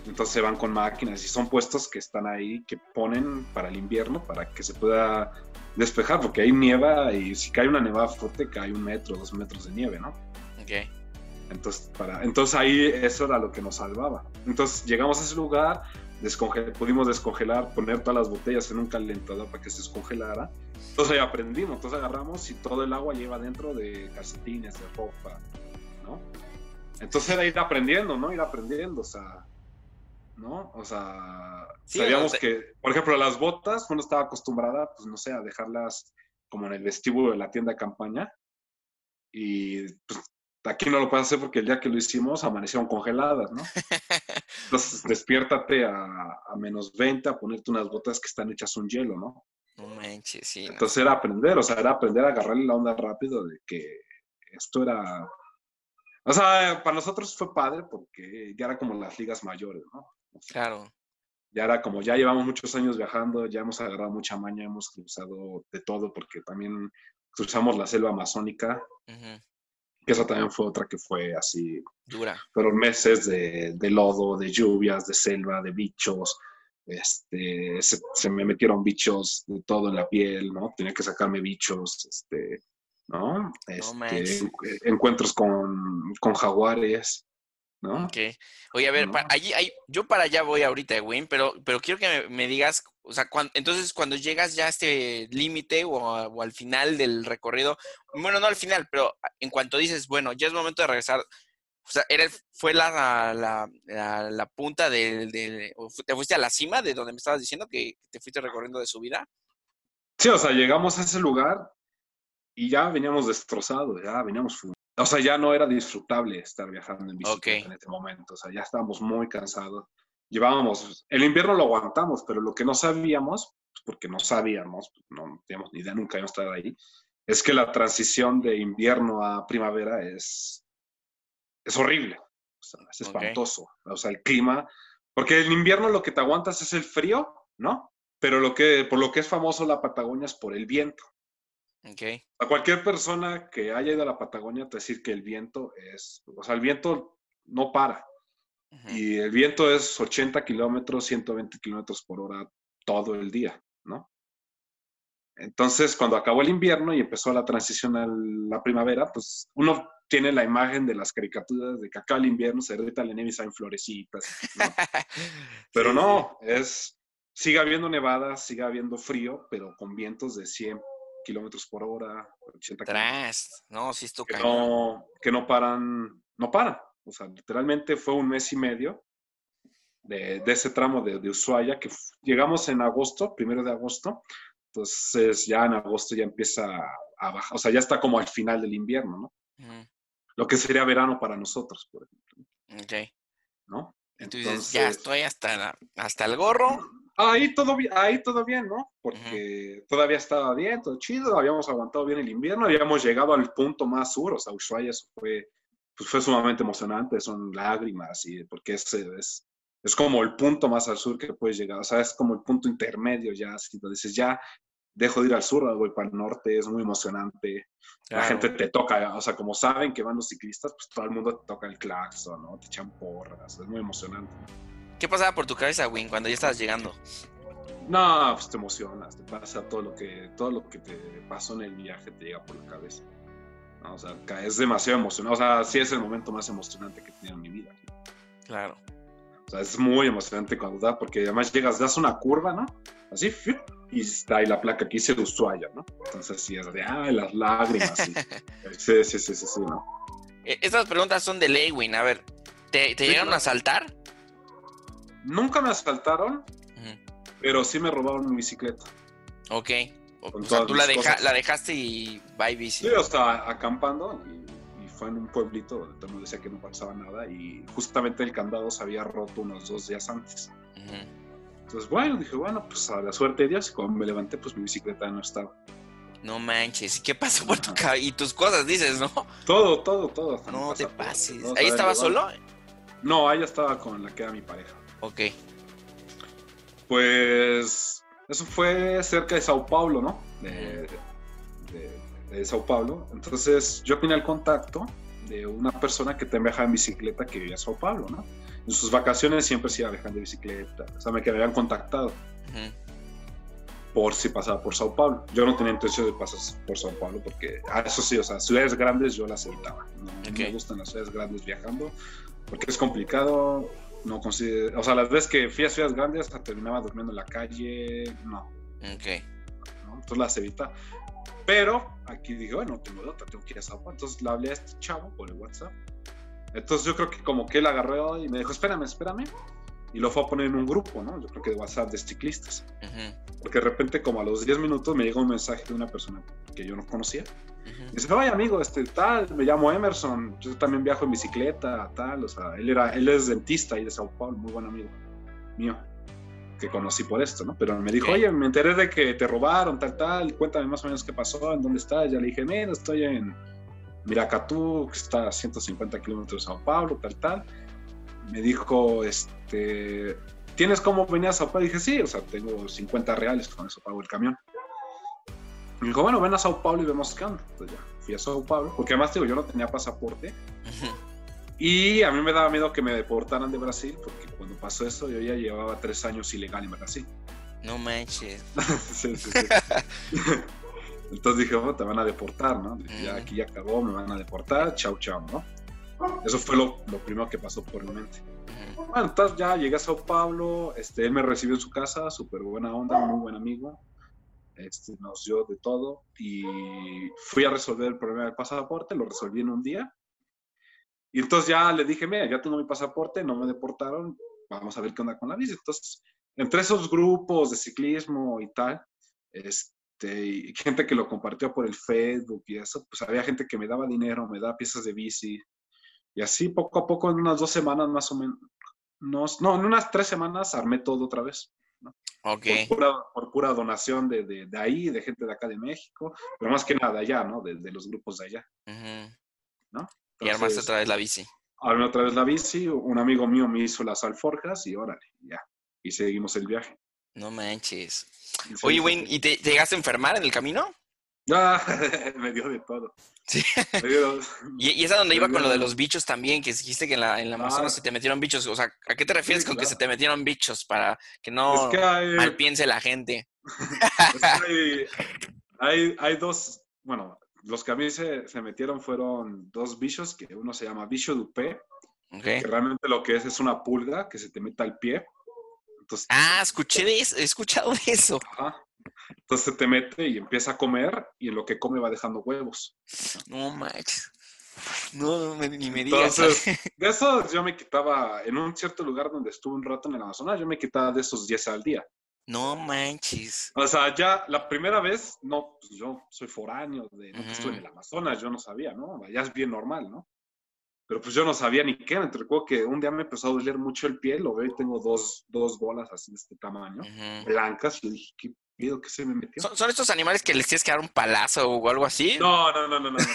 Entonces se van con máquinas y son puestos que están ahí, que ponen para el invierno, para que se pueda despejar, porque hay nieva y si cae una nevada fuerte cae un metro, dos metros de nieve, ¿no? Ok. Entonces, para, entonces ahí eso era lo que nos salvaba. Entonces llegamos a ese lugar, pudimos descongelar, poner todas las botellas en un calentador para que se descongelara. Entonces ahí aprendimos, entonces agarramos y todo el agua lleva dentro de calcetines, de ropa, ¿no? Entonces era ir aprendiendo, ¿no? Ir aprendiendo, o sea, ¿no? O sea, sabíamos que, por ejemplo, las botas, uno estaba acostumbrada, pues no sé, a dejarlas como en el vestíbulo de la tienda de campaña. Y pues, aquí no lo puedes hacer porque el día que lo hicimos amanecieron congeladas, ¿no? <laughs> Entonces, despiértate a, a, menos 20 a ponerte unas botas que están hechas un hielo, ¿no? No manches, sí. Entonces era aprender, o sea, era aprender a agarrarle la onda rápido de que esto era... O sea, para nosotros fue padre porque ya era como las ligas mayores, ¿no? Claro. Ya era como, ya llevamos muchos años viajando, ya hemos agarrado mucha maña, hemos cruzado de todo, porque también cruzamos la selva amazónica, que esa también fue otra que fue así. Dura. Fueron meses de, de lodo, de lluvias, de selva, de bichos. Este, se, me metieron bichos de todo en la piel, ¿no? Tenía que sacarme bichos, este, ¿no? Este, encuentros con, con jaguares. ¿No? Ok. Oye, a ver, allí, yo para allá voy ahorita, Wayne, pero, pero quiero que me, digas, o sea, entonces cuando llegas ya a este límite o, al final del recorrido, bueno, no al final, pero en cuanto dices, bueno, ya es momento de regresar, o sea, era, fue la, la, punta del, del, ¿te fuiste a la cima de donde me estabas diciendo que te fuiste recorriendo de subida? Sí, o sea, llegamos a ese lugar y ya veníamos destrozados, ya veníamos o sea, ya no era disfrutable estar viajando en bicicleta en ese momento. O sea, ya estábamos muy cansados. Llevábamos, el invierno lo aguantamos, pero lo que no sabíamos, pues, porque no sabíamos, no teníamos ni idea, nunca habíamos estado ahí, es que la transición de invierno a primavera es, es horrible. O sea, es espantoso. O sea, el clima, porque el invierno lo que te aguantas es el frío, ¿no? Pero lo que, por lo que es famoso la Patagonia es por el viento. A cualquier persona que haya ido a la Patagonia te decir que el viento es, o sea, el viento no para. Y el viento es 80 kilómetros, 120 kilómetros por hora todo el día, ¿no? Entonces, cuando acabó el invierno y empezó la transición a la primavera, pues uno tiene la imagen de las caricaturas de que acaba el invierno, se derrita la nieve y salen florecitas. <laughs> Pero no, es, sigue habiendo nevadas, sigue habiendo frío, pero con vientos de 100 kilómetros por hora, 80 Tras, no, sí esto que no, que no paran, no paran. O sea, literalmente fue un mes y medio de, ese tramo de, de, Ushuaia, que llegamos en agosto, primero de agosto, entonces ya en agosto ya empieza a bajar, o sea, ya está como al final del invierno, ¿no? Lo que sería verano para nosotros, por ejemplo. Ok. ¿No? Entonces, ya estoy hasta, hasta el gorro ahí todo, ahí todo bien, ¿no? Porque todavía estaba bien, todo chido, habíamos aguantado bien el invierno, habíamos llegado al punto más sur, o sea, Ushuaia fue, pues fue sumamente emocionante, son lágrimas, y porque es, es, es, como el punto más al sur que puedes llegar, o sea, es como el punto intermedio ya, si dices, ya dejo de ir al sur, voy para el norte, es muy emocionante, la gente te toca, o sea, como saben que van los ciclistas, pues todo el mundo te toca el claxon, ¿no? Te echan porras, es muy emocionante. ¿Qué pasaba por tu cabeza, Win, cuando ya estabas llegando? No, pues te emocionas, te pasa todo lo que, todo lo que te pasó en el viaje te llega por la cabeza. o sea, es demasiado emocionante. O sea, sí es el momento más emocionante que he tenido en mi vida. Claro. O sea, es muy emocionante cuando da, porque además llegas, das una curva, ¿no? Así, y está ahí la placa que dice Ushuaia, ¿no? Entonces sí es de, ay, las lágrimas. <laughs> sí, sí, sí, sí, sí, ¿no? E, estas preguntas son de Leywin. A ver, ¿te, te llegaron a saltar? Nunca me asaltaron, pero sí me robaron mi bicicleta. Ok. O, sea, tú la, la, dejaste y bye bici. Sí, o sea, acampando y, fue en un pueblito donde todo decía que no pasaba nada y justamente el candado se había roto unos dos días antes. Entonces, bueno, dije, bueno, pues a la suerte de Dios, y cuando me levanté, pues mi bicicleta no estaba. No manches, ¿y qué pasó por tu cabeza? Y tus cosas, dices, ¿no? Todo, todo, todo. No te pases. ¿Ahí estaba solo? No, ahí estaba con la que era mi pareja. Ok. Pues eso fue cerca de Sao Paulo, ¿no? De, de- de Sao Paulo. Entonces yo tenía el contacto de una persona que también viajaba en bicicleta que vivía en Sao Paulo, ¿no? En sus vacaciones siempre se iba viajando de bicicleta. O sea, me que habían contactado por si pasaba por Sao Paulo. Yo no tenía intención de pasar por Sao Paulo porque, ah, eso sí, o sea, ciudades grandes yo las evitaba. No, me gustan las ciudades grandes viajando porque es complicado. No consider- o sea, las veces que fui a ciudades grandes terminaba durmiendo en la calle. No, Ok. ¿no? Entonces las evita. Pero aquí dije, bueno, no tengo de otra, tengo que ir a Paulo. Entonces le hablé a este chavo por el WhatsApp. Entonces yo creo que como que él agarró y me dijo, espérame, espérame. Y lo fue a poner en un grupo, ¿no? Yo creo que de WhatsApp de ciclistas. Ujú. Porque de repente como a los 10 minutos me llega un mensaje de una persona que yo no conocía. Ujú. Dice, oye amigo, este tal, me llamo Emerson, yo también viajo en bicicleta, tal. O sea, él, era, él es dentista ahí de Sao Paulo, muy buen amigo mío que conocí por esto, ¿no? Pero me dijo, Ok. oye, me enteré de que te robaron, tal, tal, cuéntame más o menos qué pasó, en dónde estás. Ya le dije, mira, estoy en Miracatú, que está a 150 kilómetros de Sao Paulo, tal, tal. Me dijo, este, ¿tienes cómo venir a Sao Paulo? dije, sí, o sea, tengo 50 reales, con eso pago el camión. Me dijo, bueno, ven a Sao Paulo y vemos qué onda. Entonces ya, fui a Sao Paulo, porque además, digo, yo no tenía pasaporte. Y a mí me daba miedo que me deportaran de Brasil, porque cuando pasó eso yo ya llevaba tres años ilegal en Brasil. No manches. <laughs> Sí, sí, sí. <laughs> Entonces dije, oh, te van a deportar, ¿no? Dije, ya aquí ya acabó, me van a deportar, chau, chau, ¿no? Eso fue lo, lo primero que pasó por mi mente. Bueno, entonces ya llegué a Sao Paulo, este, él me recibió en su casa, súper buena onda, muy buen amigo, este, nos dio de todo y fui a resolver el problema del pasaporte, lo resolví en un día. Y entonces ya le dije, mira, ya tengo mi pasaporte, no me deportaron, vamos a ver qué onda con la visa. Entonces, entre esos grupos de ciclismo y tal, este, y gente que lo compartió por el Facebook y eso, pues había gente que me daba dinero, me daba piezas de bici. Y así poco a poco, en unas dos semanas más o menos, no, no, en unas tres semanas armé todo otra vez. Ok. Por, pura, por pura donación de, de, de ahí, de gente de acá de México, pero más que nada allá, ¿no? De, de los grupos de allá. ¿no? Y armaste otra vez la bici. Armé otra vez la bici, un amigo mío me hizo las alforjas y órale, ya. Y seguimos el viaje. No manches. Oye, Wayne, ¿y te, te llegaste a enfermar en el camino? Ah, <laughs> me dio de todo. Sí. Me dio- Y, y esa donde iba con lo de los bichos también, que dijiste que en la, en la Amazonas Ah. se te metieron bichos. O sea, ¿a qué te refieres Sí, con que se te metieron bichos? Para que no Es que hay, mal piense la gente. <laughs> es que hay, <laughs> hay, hay dos, bueno, los que a mí se, se metieron fueron dos bichos, que uno se llama bicho dupé, Ok. que realmente lo que es es una pulga que se te mete al pie. Entonces, Ah, escuché de eso, he escuchado de eso. ajá. Entonces se te mete y empieza a comer y en lo que come va dejando huevos. No manches. No, me- ni me digas. Entonces, <laughs> de esos yo me quitaba, en un cierto lugar donde estuve un rato en el Amazonas, yo me quitaba de esos 10 al día. No manches. O sea, ya la primera vez, no, pues yo soy foráneo, de, no, que estuve en Ujú. el Amazonas, yo no sabía, ¿no? Allá es bien normal, ¿no? Pero pues yo no sabía ni qué, me recuerdo que un día me empezó a doler mucho el pie, lo veo y tengo dos, dos bolas así de este tamaño, blancas, y dije, ¿qué que se me metió? ¿Son, son estos animales que les tienes que dar un palazo o algo así? No, no, no, no, no, no.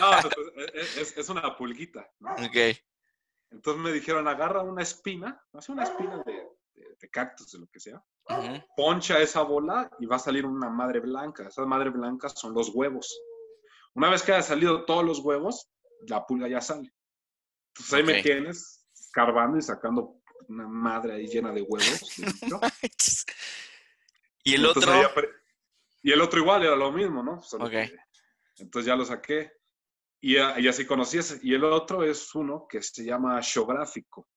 No, no, es, es- una pulguita, ¿no? Ok. Entonces me dijeron, agarra una espina, hace una espina de, de, de cactus, de lo que sea, Ujú. poncha esa bola y va a salir una madre blanca. Esas madres blancas son los huevos. Una vez que haya salido todos los huevos, la pulga ya sale. Entonces ahí me Ok. tienes escarbando y sacando una madre ahí llena de huevos. bicho. <laughs> Y el Entonces otro. y el otro igual era lo mismo, ¿no? Solo Ok. que- entonces ya lo saqué. Y, a- y así conocí ese. Y el otro es uno que se llama geográfico.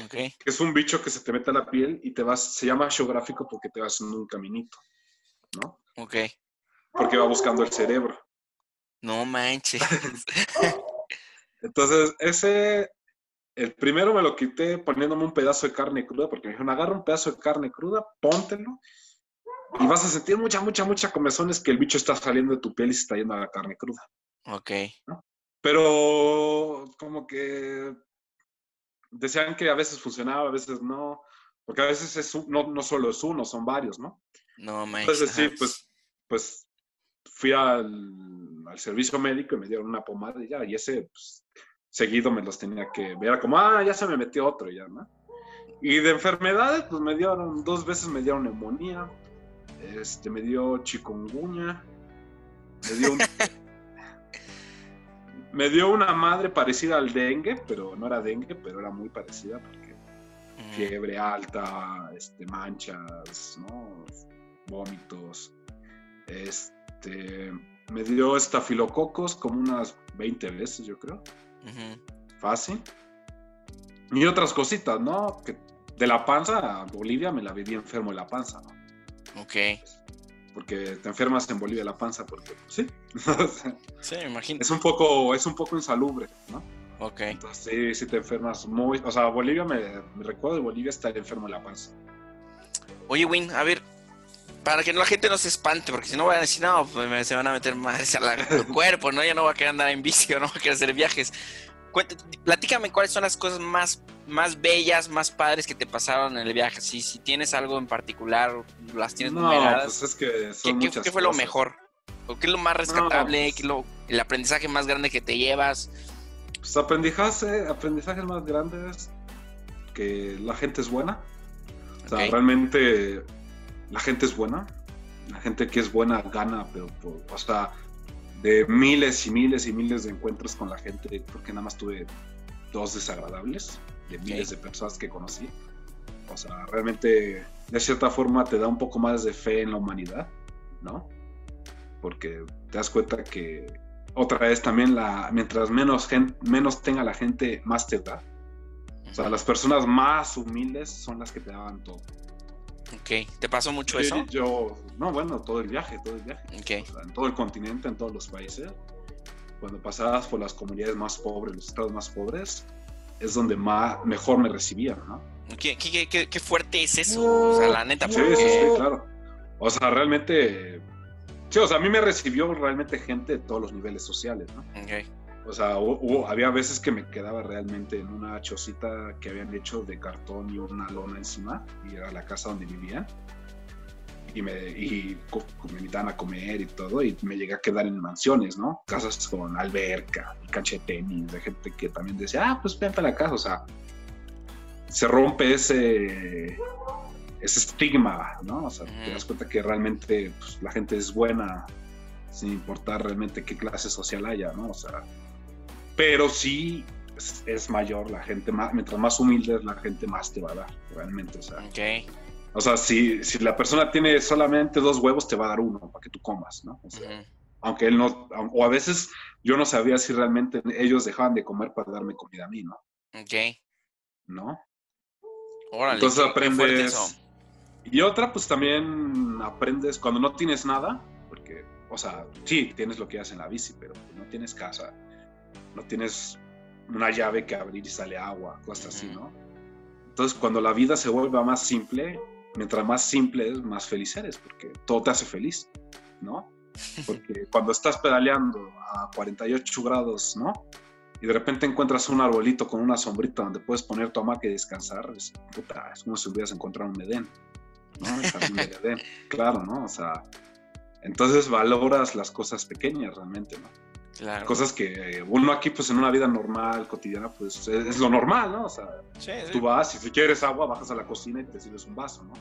Ok. que es un bicho que se te mete a la piel y te vas, se llama geográfico porque te vas en un caminito, ¿no? Ok. Porque va buscando el cerebro. No manches. <laughs> Entonces, ese, el primero me lo quité poniéndome un pedazo de carne cruda, porque me dijeron, agarra un pedazo de carne cruda, póntelo, y vas a sentir mucha, mucha, mucha comezón, es que el bicho está saliendo de tu piel y se está yendo a la carne cruda. Ok. Pero como que decían que a veces funcionaba, a veces no. Porque a veces es un- no, no solo es uno, son varios, ¿no? No, man. Entonces sí, pues, pues fui al, al servicio médico y me dieron una pomada y ya, y ese pues, seguido me los tenía que ver, como, ah, ya se me metió otro ya, ¿no? Y de enfermedades, pues me dieron, dos veces me dieron neumonía, este, me dio chikungunya, me dio un- <laughs> me dio una madre parecida al dengue, pero no era dengue, pero era muy parecida porque Ujú. fiebre alta, este, manchas, ¿no? vómitos. Este, me dio estafilococos como unas 20 veces, yo creo. Fácil. Y otras cositas, ¿no? Que de la panza a Bolivia me la viví enfermo de la panza, ¿no? Ok. Porque te enfermas en Bolivia la panza porque, pues, sí. <laughs> Sí, me imagino. es un poco, es un poco insalubre, ¿no? Ok. Entonces sí, sí te enfermas muy, o sea, Bolivia me, me recuerdo de Bolivia estar enfermo de la panza. Oye, Win, a ver, para que la gente no se espante, porque si no van a decir, no, pues me- se van a meter al al <laughs> cuerpo, ¿no? Ya no va a querer andar en bici o <laughs> no va a querer hacer viajes. Platícame cuáles son las cosas más, más bellas, más padres que te pasaron en el viaje. Si, si tienes algo en particular, las tienes No, numeradas. pues es que ¿Qué, son qué- muchas qué fue lo mejor? ¿O qué es lo más rescatable? pues- ¿Qué es lo- el aprendizaje más grande que te llevas? Pues aprendizaje, aprendizajes más grandes que la gente es buena. O sea, realmente la gente es buena. La gente que es buena gana, pero por, o sea, de miles y miles y miles de encuentros con la gente, porque nada más tuve dos desagradables de miles de personas que conocí. O sea, realmente de cierta forma te da un poco más de fe en la humanidad, ¿no? Porque te das cuenta que otra vez también la mientras menos gen- menos tenga la gente, más te da. O sea, las personas más humildes son las que te daban todo. Ok. ¿Te pasó mucho Sí, eso? Yo, no, bueno, todo el viaje, todo el viaje. Ok. O sea, en todo el continente, en todos los países. Cuando pasabas por las comunidades más pobres, los estados más pobres, es donde más, mejor me recibían, ¿no? ¿Qué, qué- qué- qué fuerte es eso? O sea, la neta, Sí, porque... sí, sí, claro. O sea, realmente, sí, o sea, a mí me recibió realmente gente de todos los niveles sociales, ¿no? Ok. O sea, hubo- había veces que me quedaba realmente en una chocita que habían hecho de cartón y una lona encima, y era la casa donde vivían. Y me, y me invitaban a comer y todo, y me llegué a quedar en mansiones, ¿no? Casas con alberca, cancha de tenis, de gente que también decía, ah, pues vente a la casa, o sea, se rompe ese, ese estigma, ¿no? O sea, te das cuenta que realmente pues, la gente es buena, sin importar realmente qué clase social haya, ¿no? O sea, pero sí es, es mayor la gente, más, mientras más humilde es la gente, más te va a dar, realmente, o sea. O sea, si, si la persona tiene solamente dos huevos, te va a dar uno para que tú comas, ¿no? O sea, aunque él no, o a veces yo no sabía si realmente ellos dejaban de comer para darme comida a mí, ¿no? Ok. ¿No? Órale. Entonces aprendes. Y otra, pues también aprendes cuando no tienes nada, porque, o sea, sí, tienes lo que haces en la bici, pero no tienes casa, no tienes una llave que abrir y sale agua, cosas así. ¿no? Entonces, cuando la vida se vuelve más simple, mientras más simple es, más feliz eres, porque todo te hace feliz, ¿no? <laughs> Porque cuando estás pedaleando a 48 grados, ¿no? Y de repente encuentras un arbolito con una sombrita donde puedes poner tu hamaca y descansar, es, puta, es como si hubieras encontrado un Edén, ¿no? El jardín del Edén, <laughs> claro, ¿no? O sea, entonces valoras las cosas pequeñas realmente, ¿no? Claro. Cosas que uno aquí, pues en una vida normal, cotidiana, pues es, es lo normal, ¿no? O sea, Sí, sí. tú vas y si quieres agua, bajas a la cocina y te sirves un vaso, ¿no?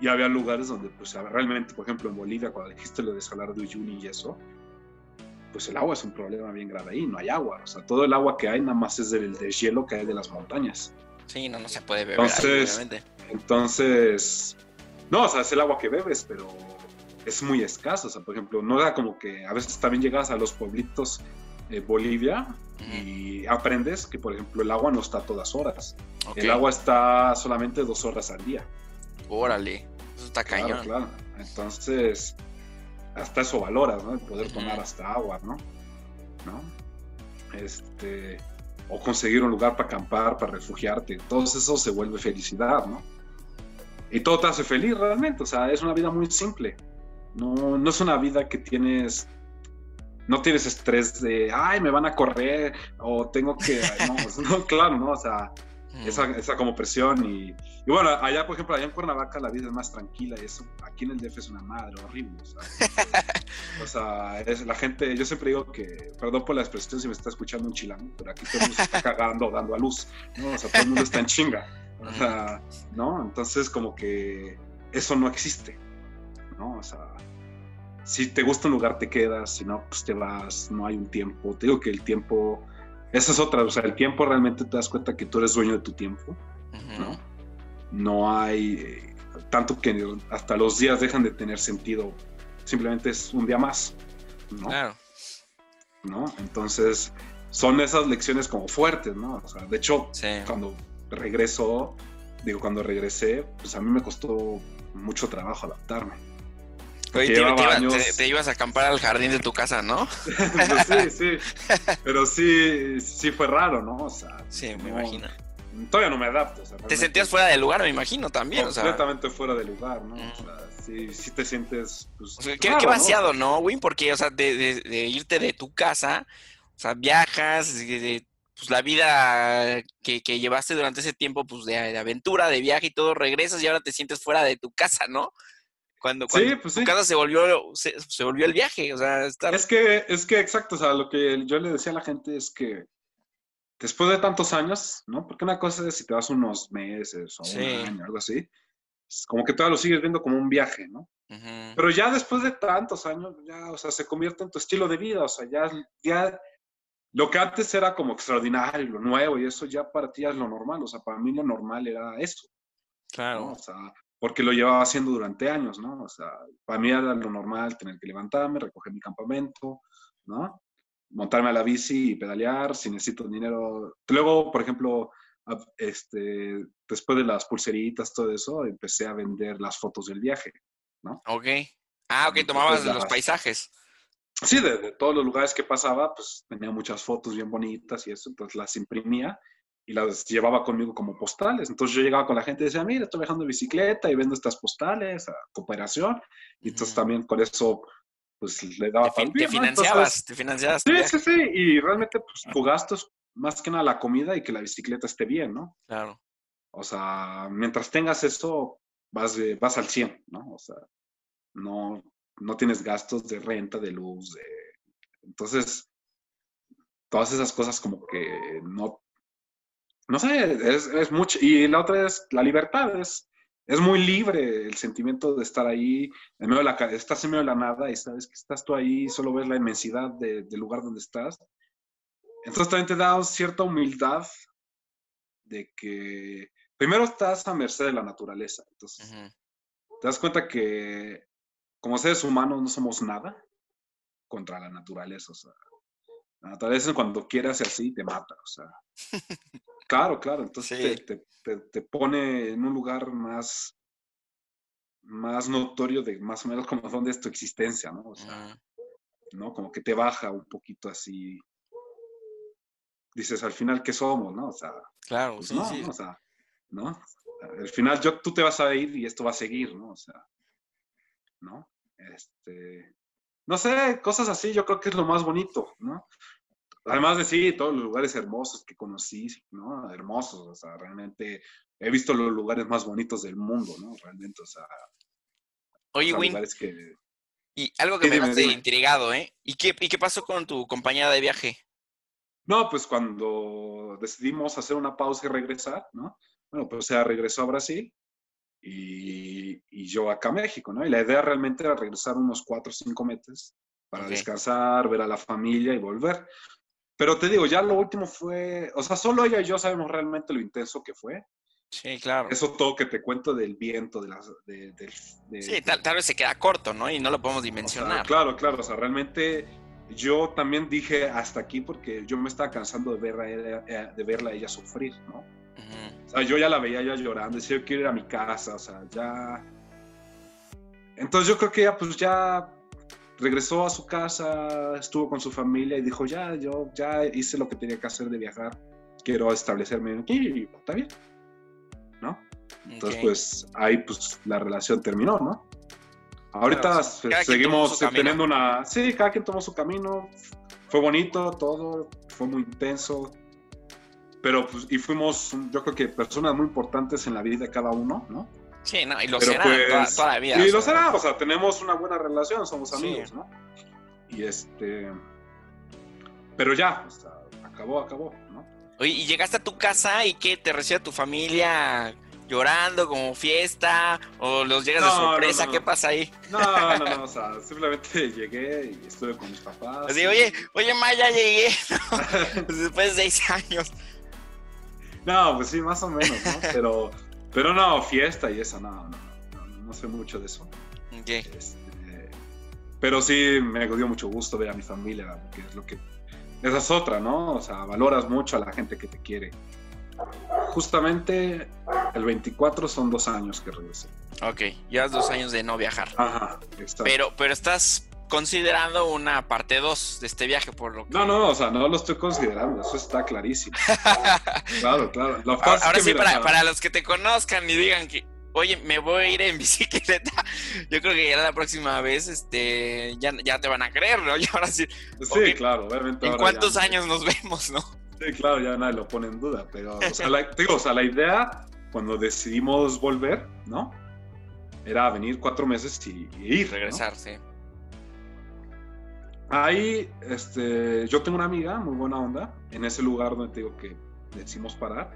Y había lugares donde, pues realmente, por ejemplo, en Bolivia, cuando dijiste lo de Salar de Uyuni y eso, pues el agua es un problema bien grave ahí, no hay agua. O sea, todo el agua que hay nada más es del deshielo que hay de las montañas. Sí, no, no se puede beber ahí, Entonces- obviamente. Entonces, no, o sea, es el agua que bebes, pero es muy escaso. O sea, por ejemplo, no era como que a veces también llegas a los pueblitos de Bolivia Ujú. y aprendes que, por ejemplo, el agua no está a todas horas. El agua está solamente dos horas al día. Órale. Eso está Claro, cañón. claro. Entonces, hasta eso valoras, ¿no? El poder tomar hasta agua, ¿no? ¿No? Este, o conseguir un lugar para acampar, para refugiarte. Todo eso se vuelve felicidad, ¿no? Y todo te hace feliz realmente. O sea, es una vida muy simple. No, no es una vida que tienes. No tienes estrés de, ay, me van a correr, o tengo que. No, pues, no, <laughs> claro, ¿no? O sea, esa, esa, como presión y, y, bueno, allá por ejemplo, allá en Cuernavaca la vida es más tranquila y eso, aquí en el DF es una madre horrible, o sea, <laughs> o sea es, la gente, yo siempre digo que, perdón por la expresión si me está escuchando un chilango, pero aquí todo el mundo se está cagando, dando a luz, ¿no? o sea, todo el mundo está en chinga, o sea, ¿no? Entonces como que eso no existe, ¿no? O sea, si te gusta un lugar te quedas, si no, pues te vas, no hay un tiempo, te digo que el tiempo esa es otra, o sea, el tiempo realmente te das cuenta que tú eres dueño de tu tiempo, ¿no? No hay eh, tanto que hasta los días dejan de tener sentido, simplemente es un día más, ¿no? Claro. ¿No? Entonces, son esas lecciones como fuertes, ¿no? O sea, de hecho, cuando regreso, digo, cuando regresé, pues a mí me costó mucho trabajo adaptarme te, ibas a acampar al jardín de tu casa, ¿no? <laughs> Pues sí, sí. Pero sí, sí fue raro, ¿no? O sea, sí, me imagino. Todavía no me adapto. te sentías fuera de lugar, me imagino, también. Completamente fuera de lugar, ¿no? O sea, sí, sí te sientes. Pues, qué, vaciado, ¿no, Win? Porque, o sea, de, irte de tu casa, o sea, viajas, pues la vida que, llevaste durante ese tiempo, pues de, de aventura, de viaje y todo, regresas y ahora te sientes fuera de tu casa, ¿no? Cuando, cuando pues tu casa se volvió, se, volvió el viaje, o sea, Es que, es que exacto, o sea, lo que yo le decía a la gente es que después de tantos años, ¿no? Porque una cosa es si te vas unos meses o un año, algo así, es como que todavía lo sigues viendo como un viaje, ¿no? Pero ya después de tantos años, ya, o sea, se convierte en tu estilo de vida, o sea, ya, ya lo que antes era como extraordinario, lo nuevo y eso ya para ti es lo normal, o sea, para mí lo normal era eso. Claro. O sea, porque lo llevaba haciendo durante años, ¿no? O sea, para mí era lo normal tener que levantarme, recoger mi campamento, ¿no? Montarme a la bici y pedalear si necesito dinero. Luego, por ejemplo, este, después de las pulseritas, todo eso, empecé a vender las fotos del viaje, ¿no? Ok. Ah, ok, tomabas los paisajes. Sí, de, de, todos los lugares que pasaba, pues tenía muchas fotos bien bonitas y eso, entonces las imprimía y las llevaba conmigo como postales. Entonces yo llegaba con la gente y decía, mira, estoy viajando bicicleta y vendo estas postales a cooperación. Y entonces también con eso, pues le daba Te, te financiabas, te financiabas. Sí, sí, sí. Y realmente, pues tu gasto es más que nada la comida y que la bicicleta esté bien, ¿no? Claro. O sea, mientras tengas eso, vas, vas al 100, ¿no? O sea, no, no tienes gastos de renta, de luz, de... Entonces, todas esas cosas como que no no sé, es, mucho. Y la otra es la libertad, es, es muy libre el sentimiento de estar ahí, en medio de la, estás en medio de la nada y sabes que estás tú ahí, solo ves la inmensidad del lugar donde estás. Entonces también te da cierta humildad de que primero estás a merced de la naturaleza. Entonces te das cuenta que como seres humanos no somos nada contra la naturaleza. O sea, la naturaleza cuando quieras así te mata. O sea, <laughs> Claro, claro. Entonces te, pone en un lugar más, más notorio de más o menos como dónde es tu existencia, ¿no? O sea, ¿no? Como que te baja un poquito así. Dices, al final, ¿qué somos, no? O sea, claro, pues sí, no, sí. O sea, ¿no? Al final yo, tú te vas a ir y esto va a seguir, ¿no? O sea, ¿no? Este, no sé, cosas así yo creo que es lo más bonito, ¿no? Además de sí, todos los lugares hermosos que conocí, ¿no? Hermosos, o sea, realmente he visto los lugares más bonitos del mundo, ¿no? Realmente, o sea. Oye, Win. Y algo que me dejaste intrigado, ¿eh? ¿Y qué, ¿Y qué pasó con tu compañera de viaje? No, pues cuando decidimos hacer una pausa y regresar, ¿no? Bueno, pues ella regresó a Brasil y, y, yo acá a México, ¿no? Y la idea realmente era regresar unos cuatro o cinco meses para descansar, ver a la familia y volver. Pero te digo, ya lo último fue, o sea, solo ella y yo sabemos realmente lo intenso que fue. Sí, claro. Eso todo que te cuento del viento, de las... De, sí, tal, vez se queda corto, ¿no? Y no lo podemos dimensionar. claro, claro, o sea, realmente yo también dije hasta aquí porque yo me estaba cansando de, verla, eh, de verla ella sufrir, ¿no? O sea, yo ya la veía ya llorando, decía, yo quiero ir a mi casa, o sea, ya... Entonces yo creo que ya, pues ya regresó a su casa, estuvo con su familia y dijo, ya, yo ya hice lo que tenía que hacer de viajar, quiero establecerme aquí y está bien, ¿no? Entonces, pues ahí pues la relación terminó, ¿no? Ahorita seguimos teniendo una... Sí, cada quien tomó su camino, fue bonito todo, fue muy intenso, pero pues, y fuimos, yo creo que personas muy importantes en la vida de cada uno, ¿no? Sí, no, y lo será pues, toda, toda la vida. Y o lo será, o sea, tenemos una buena relación, somos Sí. amigos, ¿no? Y este. Pero ya, o sea, acabó, acabó, ¿no? Oye, y llegaste a tu casa y qué, te recibe tu familia llorando como fiesta o los llegas de No, no, sorpresa, no, no. ¿qué pasa ahí? No, no, no, o sea, <laughs> simplemente llegué y estuve con mis papás. Así, y- oye, oye, Ma, ya llegué. <laughs> Pues <laughs> después de seis años. No, pues sí, más o menos, ¿no? Pero, pero no, fiesta y eso, no, no, no, no, sé mucho de eso. Ok. Este, pero sí me dio mucho gusto ver a mi familia, porque es lo que. Esa es otra, ¿no? O sea, valoras mucho a la gente que te quiere. Justamente el 24 son dos años que regresé. Ok, llevas dos años de no viajar. Ajá, exacto. Pero, pero estás considerando una parte 2 de este viaje, por lo que. No, no, o sea, no lo estoy considerando, eso está clarísimo. <laughs> Claro, claro. Lo Ahora, que, sí, mira, para, para los que te conozcan y digan que, oye, me voy a ir en <laughs> bicicleta, yo creo que ya la próxima vez este, ya, ya te van a creer, ¿no? <laughs> Y ahora sí, Sí, claro, obviamente. ¿en ahora cuántos ya- años nos vemos, no? Sí, claro, ya nadie lo pone en duda, pero, o sea, la, digo, o sea, la idea cuando decidimos volver, ¿no? Era venir cuatro meses y, y ir. ¿no? Regresar, sí. Ahí, este, yo tengo una amiga muy buena onda, en ese lugar donde te digo que decidimos parar,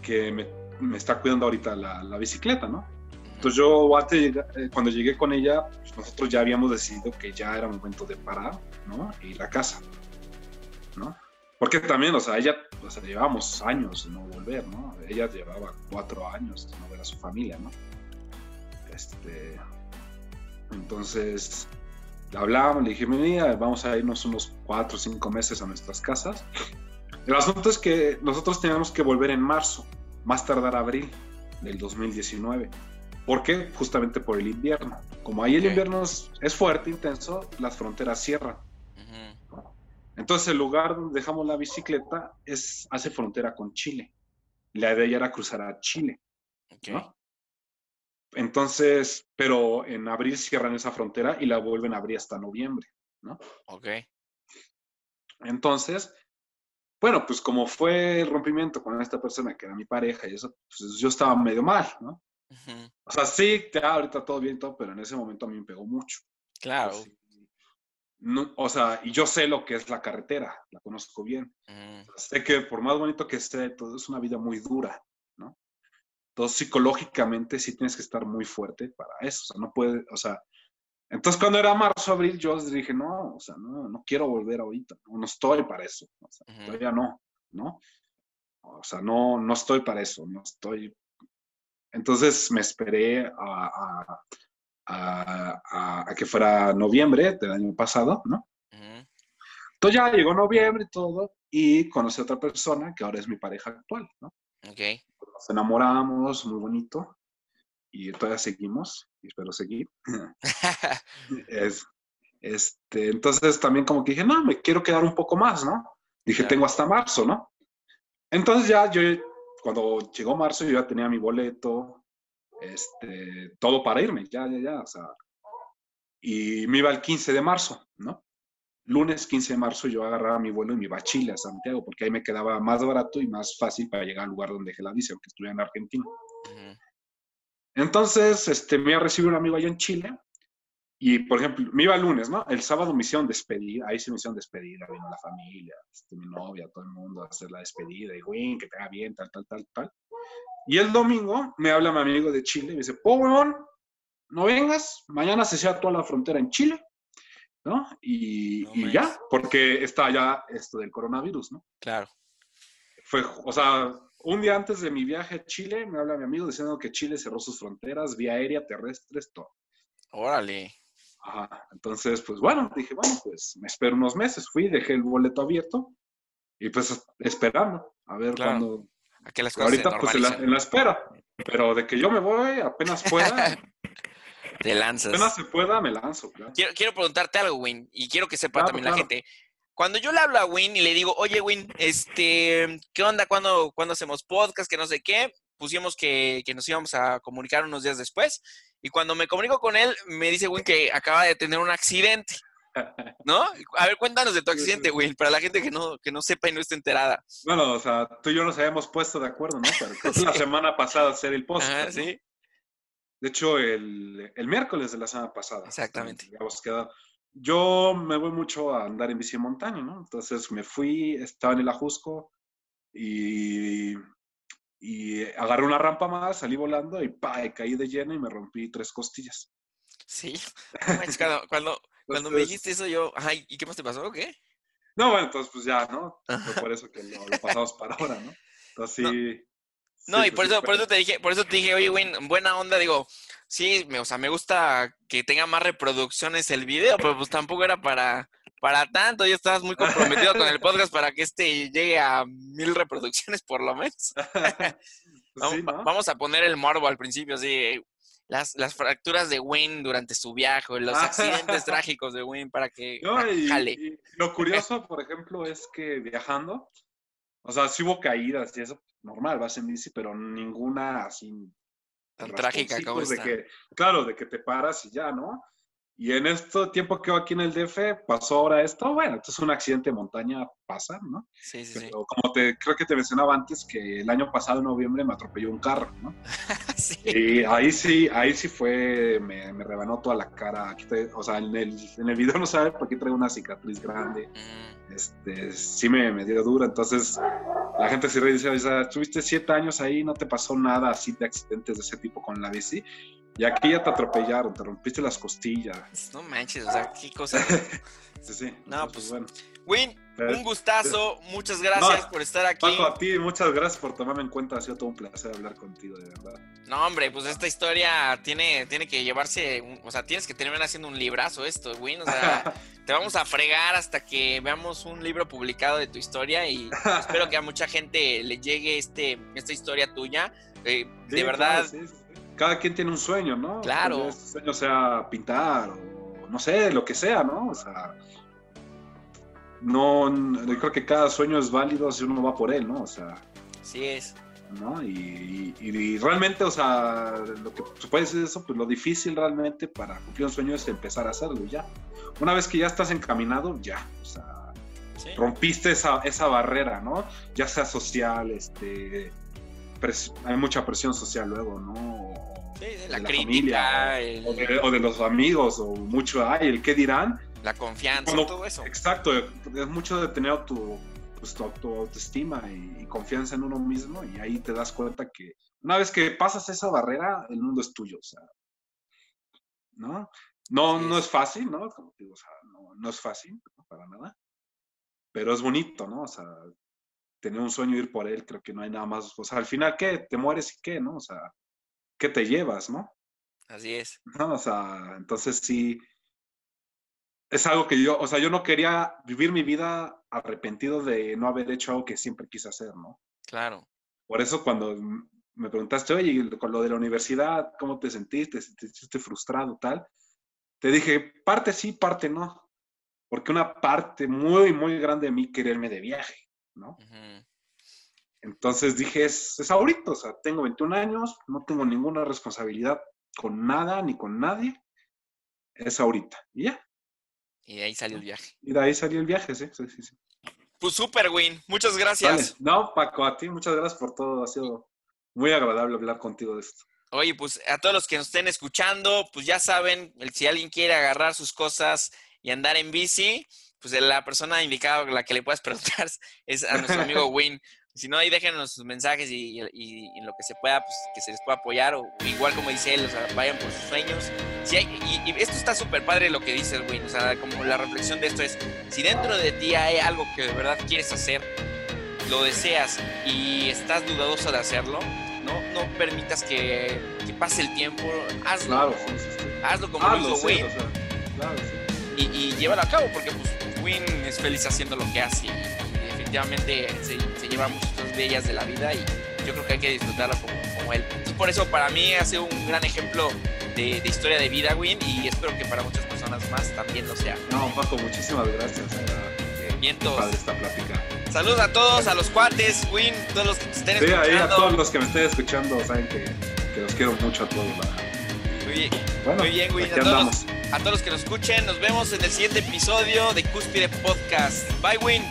que me, me está cuidando ahorita la, la bicicleta, ¿no? Entonces yo eh, cuando llegué con ella, pues nosotros ya habíamos decidido que ya era momento de parar, ¿no? E ir a casa, ¿no? Porque también, o sea, ella, o sea, llevamos años de no volver, ¿no? Ella llevaba cuatro años de no ver a su familia, ¿no? Este, entonces, le hablamos, le dije, mira, vamos a irnos unos cuatro o cinco meses a nuestras casas. El asunto es que nosotros teníamos que volver en marzo, más tardar abril del 2019. ¿Por qué? Justamente por el invierno. Como ahí el invierno es, es fuerte, intenso, las fronteras cierran. Ujú. Entonces el lugar donde dejamos la bicicleta es, hace frontera con Chile. La idea era cruzar a Chile. Ok. ¿no? Entonces, pero en abril cierran esa frontera y la vuelven a abrir hasta noviembre. Ok. Entonces, bueno, pues como fue el rompimiento con esta persona que era mi pareja y eso, pues yo estaba medio mal, ¿no? Ujú. O sea, sí, ya ahorita todo bien y todo, pero en ese momento a mí me pegó mucho. Claro. No, o sea, y yo sé lo que es la carretera, la conozco bien. Sé que por más bonito que esté, todo es una vida muy dura, ¿no? Entonces, psicológicamente sí tienes que estar muy fuerte para eso, o sea, no puede, o sea, entonces cuando era marzo, abril, yo dije, no, o sea, no, no quiero volver ahorita, no, no estoy para eso, o sea, todavía no, ¿no? O sea, no, no estoy para eso, no estoy. Entonces me esperé a, a- a- que fuera noviembre del año pasado, ¿no? Entonces ya llegó noviembre y todo, y conocí a otra persona que ahora es mi pareja actual, ¿no? Ok. Nos enamoramos, muy bonito, y todavía seguimos, y espero seguir. <laughs> Es, este, entonces también como que dije, no, me quiero quedar un poco más, ¿no? Dije, Claro. tengo hasta marzo, ¿no? Entonces ya yo, cuando llegó marzo, yo ya tenía mi boleto, este, todo para irme, ya, ya, ya, o sea, y me iba el 15 de marzo, ¿no? Lunes 15 de marzo yo agarraba mi vuelo y me iba a Chile, a Santiago, porque ahí me quedaba más barato y más fácil para llegar al lugar donde dejé la bici, aunque estuviera en Argentina. Entonces, este, me iba a recibir un amigo allá en Chile y, por ejemplo, me iba el lunes, ¿no? El sábado me hicieron despedida, ahí sí me hicieron despedida, vino la familia, este, mi novia, todo el mundo a hacer la despedida y, güey, que te haga bien, tal, tal, tal, tal. Y el domingo me habla mi amigo de Chile y me dice, po, weón, no vengas, mañana se cierra toda la frontera en Chile, ¿no? Y, No y ya, porque está ya esto del coronavirus, ¿no? Claro. fue, o sea, un día antes de mi viaje a Chile, me habla mi amigo diciendo que Chile cerró sus fronteras, vía aérea, terrestres, todo. Órale. Ajá. Entonces, pues bueno, dije, bueno, pues me espero unos meses. Fui, dejé el boleto abierto y pues esperando a ver Claro. cuándo. A que las cosas Ahorita, se pues en la, en la espera. Pero de que yo me voy, apenas pueda, <laughs> Te lanzas. apenas se pueda, me lanzo, claro. Quiero, quiero preguntarte algo, Win, y quiero que sepa Claro, también la gente. Cuando yo le hablo a Win y le digo, oye, Win, este, ¿qué onda? ¿Cuándo, cuándo hacemos podcast? Que no sé qué. Pusimos que, que nos íbamos a comunicar unos días después. Y cuando me comunico con él, me dice Win que acaba de tener un accidente. <laughs> ¿No? A ver, cuéntanos de tu accidente, Win, para la gente que no, que no sepa y no esté enterada. Bueno, o sea, tú y yo nos habíamos puesto de acuerdo, ¿no? Pero la <laughs> semana pasada hacer el post. Ajá, sí. De hecho, el, el miércoles de la semana pasada. Exactamente. Habíamos quedado. Yo me voy mucho a andar en bici en montaña, ¿no? Entonces me fui, estaba en el Ajusco y, y agarré una rampa más, salí volando y pa, y caí de lleno y me rompí tres costillas. Sí. <laughs> Cuando, cuando, cuando me Entonces- dijiste eso, yo, ay, ¿y qué más te pasó? ¿O qué? No, bueno, entonces pues ya, ¿no? Fue por eso que lo, lo pasamos para ahora, ¿no? <laughs> Entonces sí. No, sí, y por eso, por eso te dije, por eso te dije, oye, Win, buena onda, digo, sí, me, o sea, me gusta que tenga más reproducciones el video, pero pues tampoco era para, para tanto, ya estabas muy comprometido con el <laughs> podcast para que este llegue a mil reproducciones por lo menos. <laughs> Pues Vamos, sí, ¿no? vamos a poner el morbo al principio, así, las, las fracturas de Win durante su viaje, los Ah. accidentes <laughs> trágicos de Win para que No, y, jale. y lo curioso, por ejemplo, es que viajando, o sea, sí hubo caídas y eso, normal, vas en bici, pero ninguna así. Tan trágica como de que, claro, de que te paras y ya, ¿no? Y en este tiempo que voy aquí en el DF, pasó ahora esto, bueno, esto es un accidente de montaña, pasa, ¿no? Sí, sí, sí. Pero como te, creo que te mencionaba antes, que el año pasado, en noviembre, me atropelló un carro, ¿no? <laughs> Sí. Y ahí sí, ahí sí fue, me, me rebanó toda la cara. Aquí te- o sea, en el, en el video no sabe porque traigo una cicatriz grande. Mm, Este, sí me, me dio dura. Entonces, la gente se ríe y dice, o sea, estuviste siete años ahí, no te pasó nada así de accidentes de ese tipo con la bici. Y aquí ya te atropellaron, te rompiste las costillas. No manches, o sea, qué cosa. <laughs> Sí, sí. No, pues, bueno. Win, un gustazo, muchas gracias No, por estar aquí. Paco, a ti muchas gracias por tomarme en cuenta. Ha sido todo un placer hablar contigo, de verdad. No, hombre, pues esta historia tiene, tiene que llevarse, o sea, tienes que terminar haciendo un librazo esto, Win, o sea, <laughs> te vamos a fregar hasta que veamos un libro publicado de tu historia y espero que a mucha gente le llegue este, esta historia tuya. Eh, de verdad, claro, sí, sí, sí. Cada quien tiene un sueño, ¿no? Claro. Tal vez su sueño sea pintar o no sé, lo que sea, ¿no? O sea, no, yo creo que cada sueño es válido si uno va por él, ¿no? O sea, sí es. ¿no? Y, y- y realmente, o sea, lo que se puede decir eso, pues lo difícil realmente para cumplir un sueño es empezar a hacerlo ya. Una vez que ya estás encaminado, ya, o sea, Sí, rompiste esa, esa barrera, ¿no? Ya sea social, este, pres- hay mucha presión social luego, ¿no? sí, sí, de la, la crítica, familia, el- O de, o de los amigos, o mucho, ay, el qué dirán. la confianza, Cuando- todo eso. Exacto, es mucho de tener tu, pues, tu, tu autoestima y, y confianza en uno mismo, y ahí te das cuenta que una vez que pasas esa barrera, el mundo es tuyo, o sea, ¿no? No, no es. fácil, ¿no? Como te digo, o sea, no, no es fácil, no, para nada, pero es bonito, ¿no? O sea, tener un sueño, ir por él, creo que no hay nada más, o sea, al final, ¿qué? Te mueres y qué, ¿no? O sea, ¿qué te llevas, no? Así es. ¿no? O sea, entonces sí, es algo que yo, o sea, yo no quería vivir mi vida arrepentido de no haber hecho algo que siempre quise hacer, ¿no? Claro. Por eso cuando me preguntaste, oye, con lo de la universidad, ¿cómo te sentiste? ¿Te sentiste frustrado, tal? Te dije, parte sí, parte no. Porque una parte muy, muy grande de mí quería irme de viaje, ¿no? Entonces dije, es, es ahorita, o sea, tengo 21 años, no tengo ninguna responsabilidad con nada ni con nadie. Es ahorita. Y ya. Y de ahí salió el viaje. Y de ahí salió el viaje, sí, sí, sí. sí. Pues súper, Win. Muchas Vale. gracias. No, Paco, a ti muchas gracias por todo. Ha sido muy agradable hablar contigo de esto. Oye, pues a todos los que nos estén escuchando, pues ya saben, si alguien quiere agarrar sus cosas y andar en bici, pues la persona indicada la que le puedas preguntar <laughs> es a nuestro amigo <laughs> Win. Si no, ahí déjenos sus mensajes y, y- y en lo que se pueda, pues que se les pueda apoyar. O igual como dice él, o sea, vayan por sus sueños. Si hay- y, y esto está súper padre lo que dices, Win. O sea, como la reflexión de esto es, si dentro de ti hay algo que de verdad quieres hacer, lo deseas y estás dudoso de hacerlo, no, no permitas que, que pase el tiempo, hazlo. Claro, sí, sí, sí. Hazlo como Ah, lo hizo Win o sea, claro, y llévalo a cabo porque pues Win es feliz haciendo lo que hace y, definitivamente se, se lleva muchas cosas bellas de la vida y yo creo que hay que disfrutarlo como, como él. Entonces por eso para mí ha sido un gran ejemplo de, de historia de vida Win y espero que para muchas personas más también lo sea. No, Paco, muchísimas gracias. de Vientos. Padre esta plática. Saludos a todos, a los cuates, Win, todos los que te estén Sí, ahí a escuchando. todos los que me estén escuchando, saben que, que los quiero mucho a todos. ¿verdad? Muy bien, Bueno, Muy bien, Win, a todos andamos. A todos los que nos escuchen. Nos vemos en el siguiente episodio de Cúspide Podcast. Bye, Win.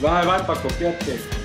Bye, bye, Paco, fíjate.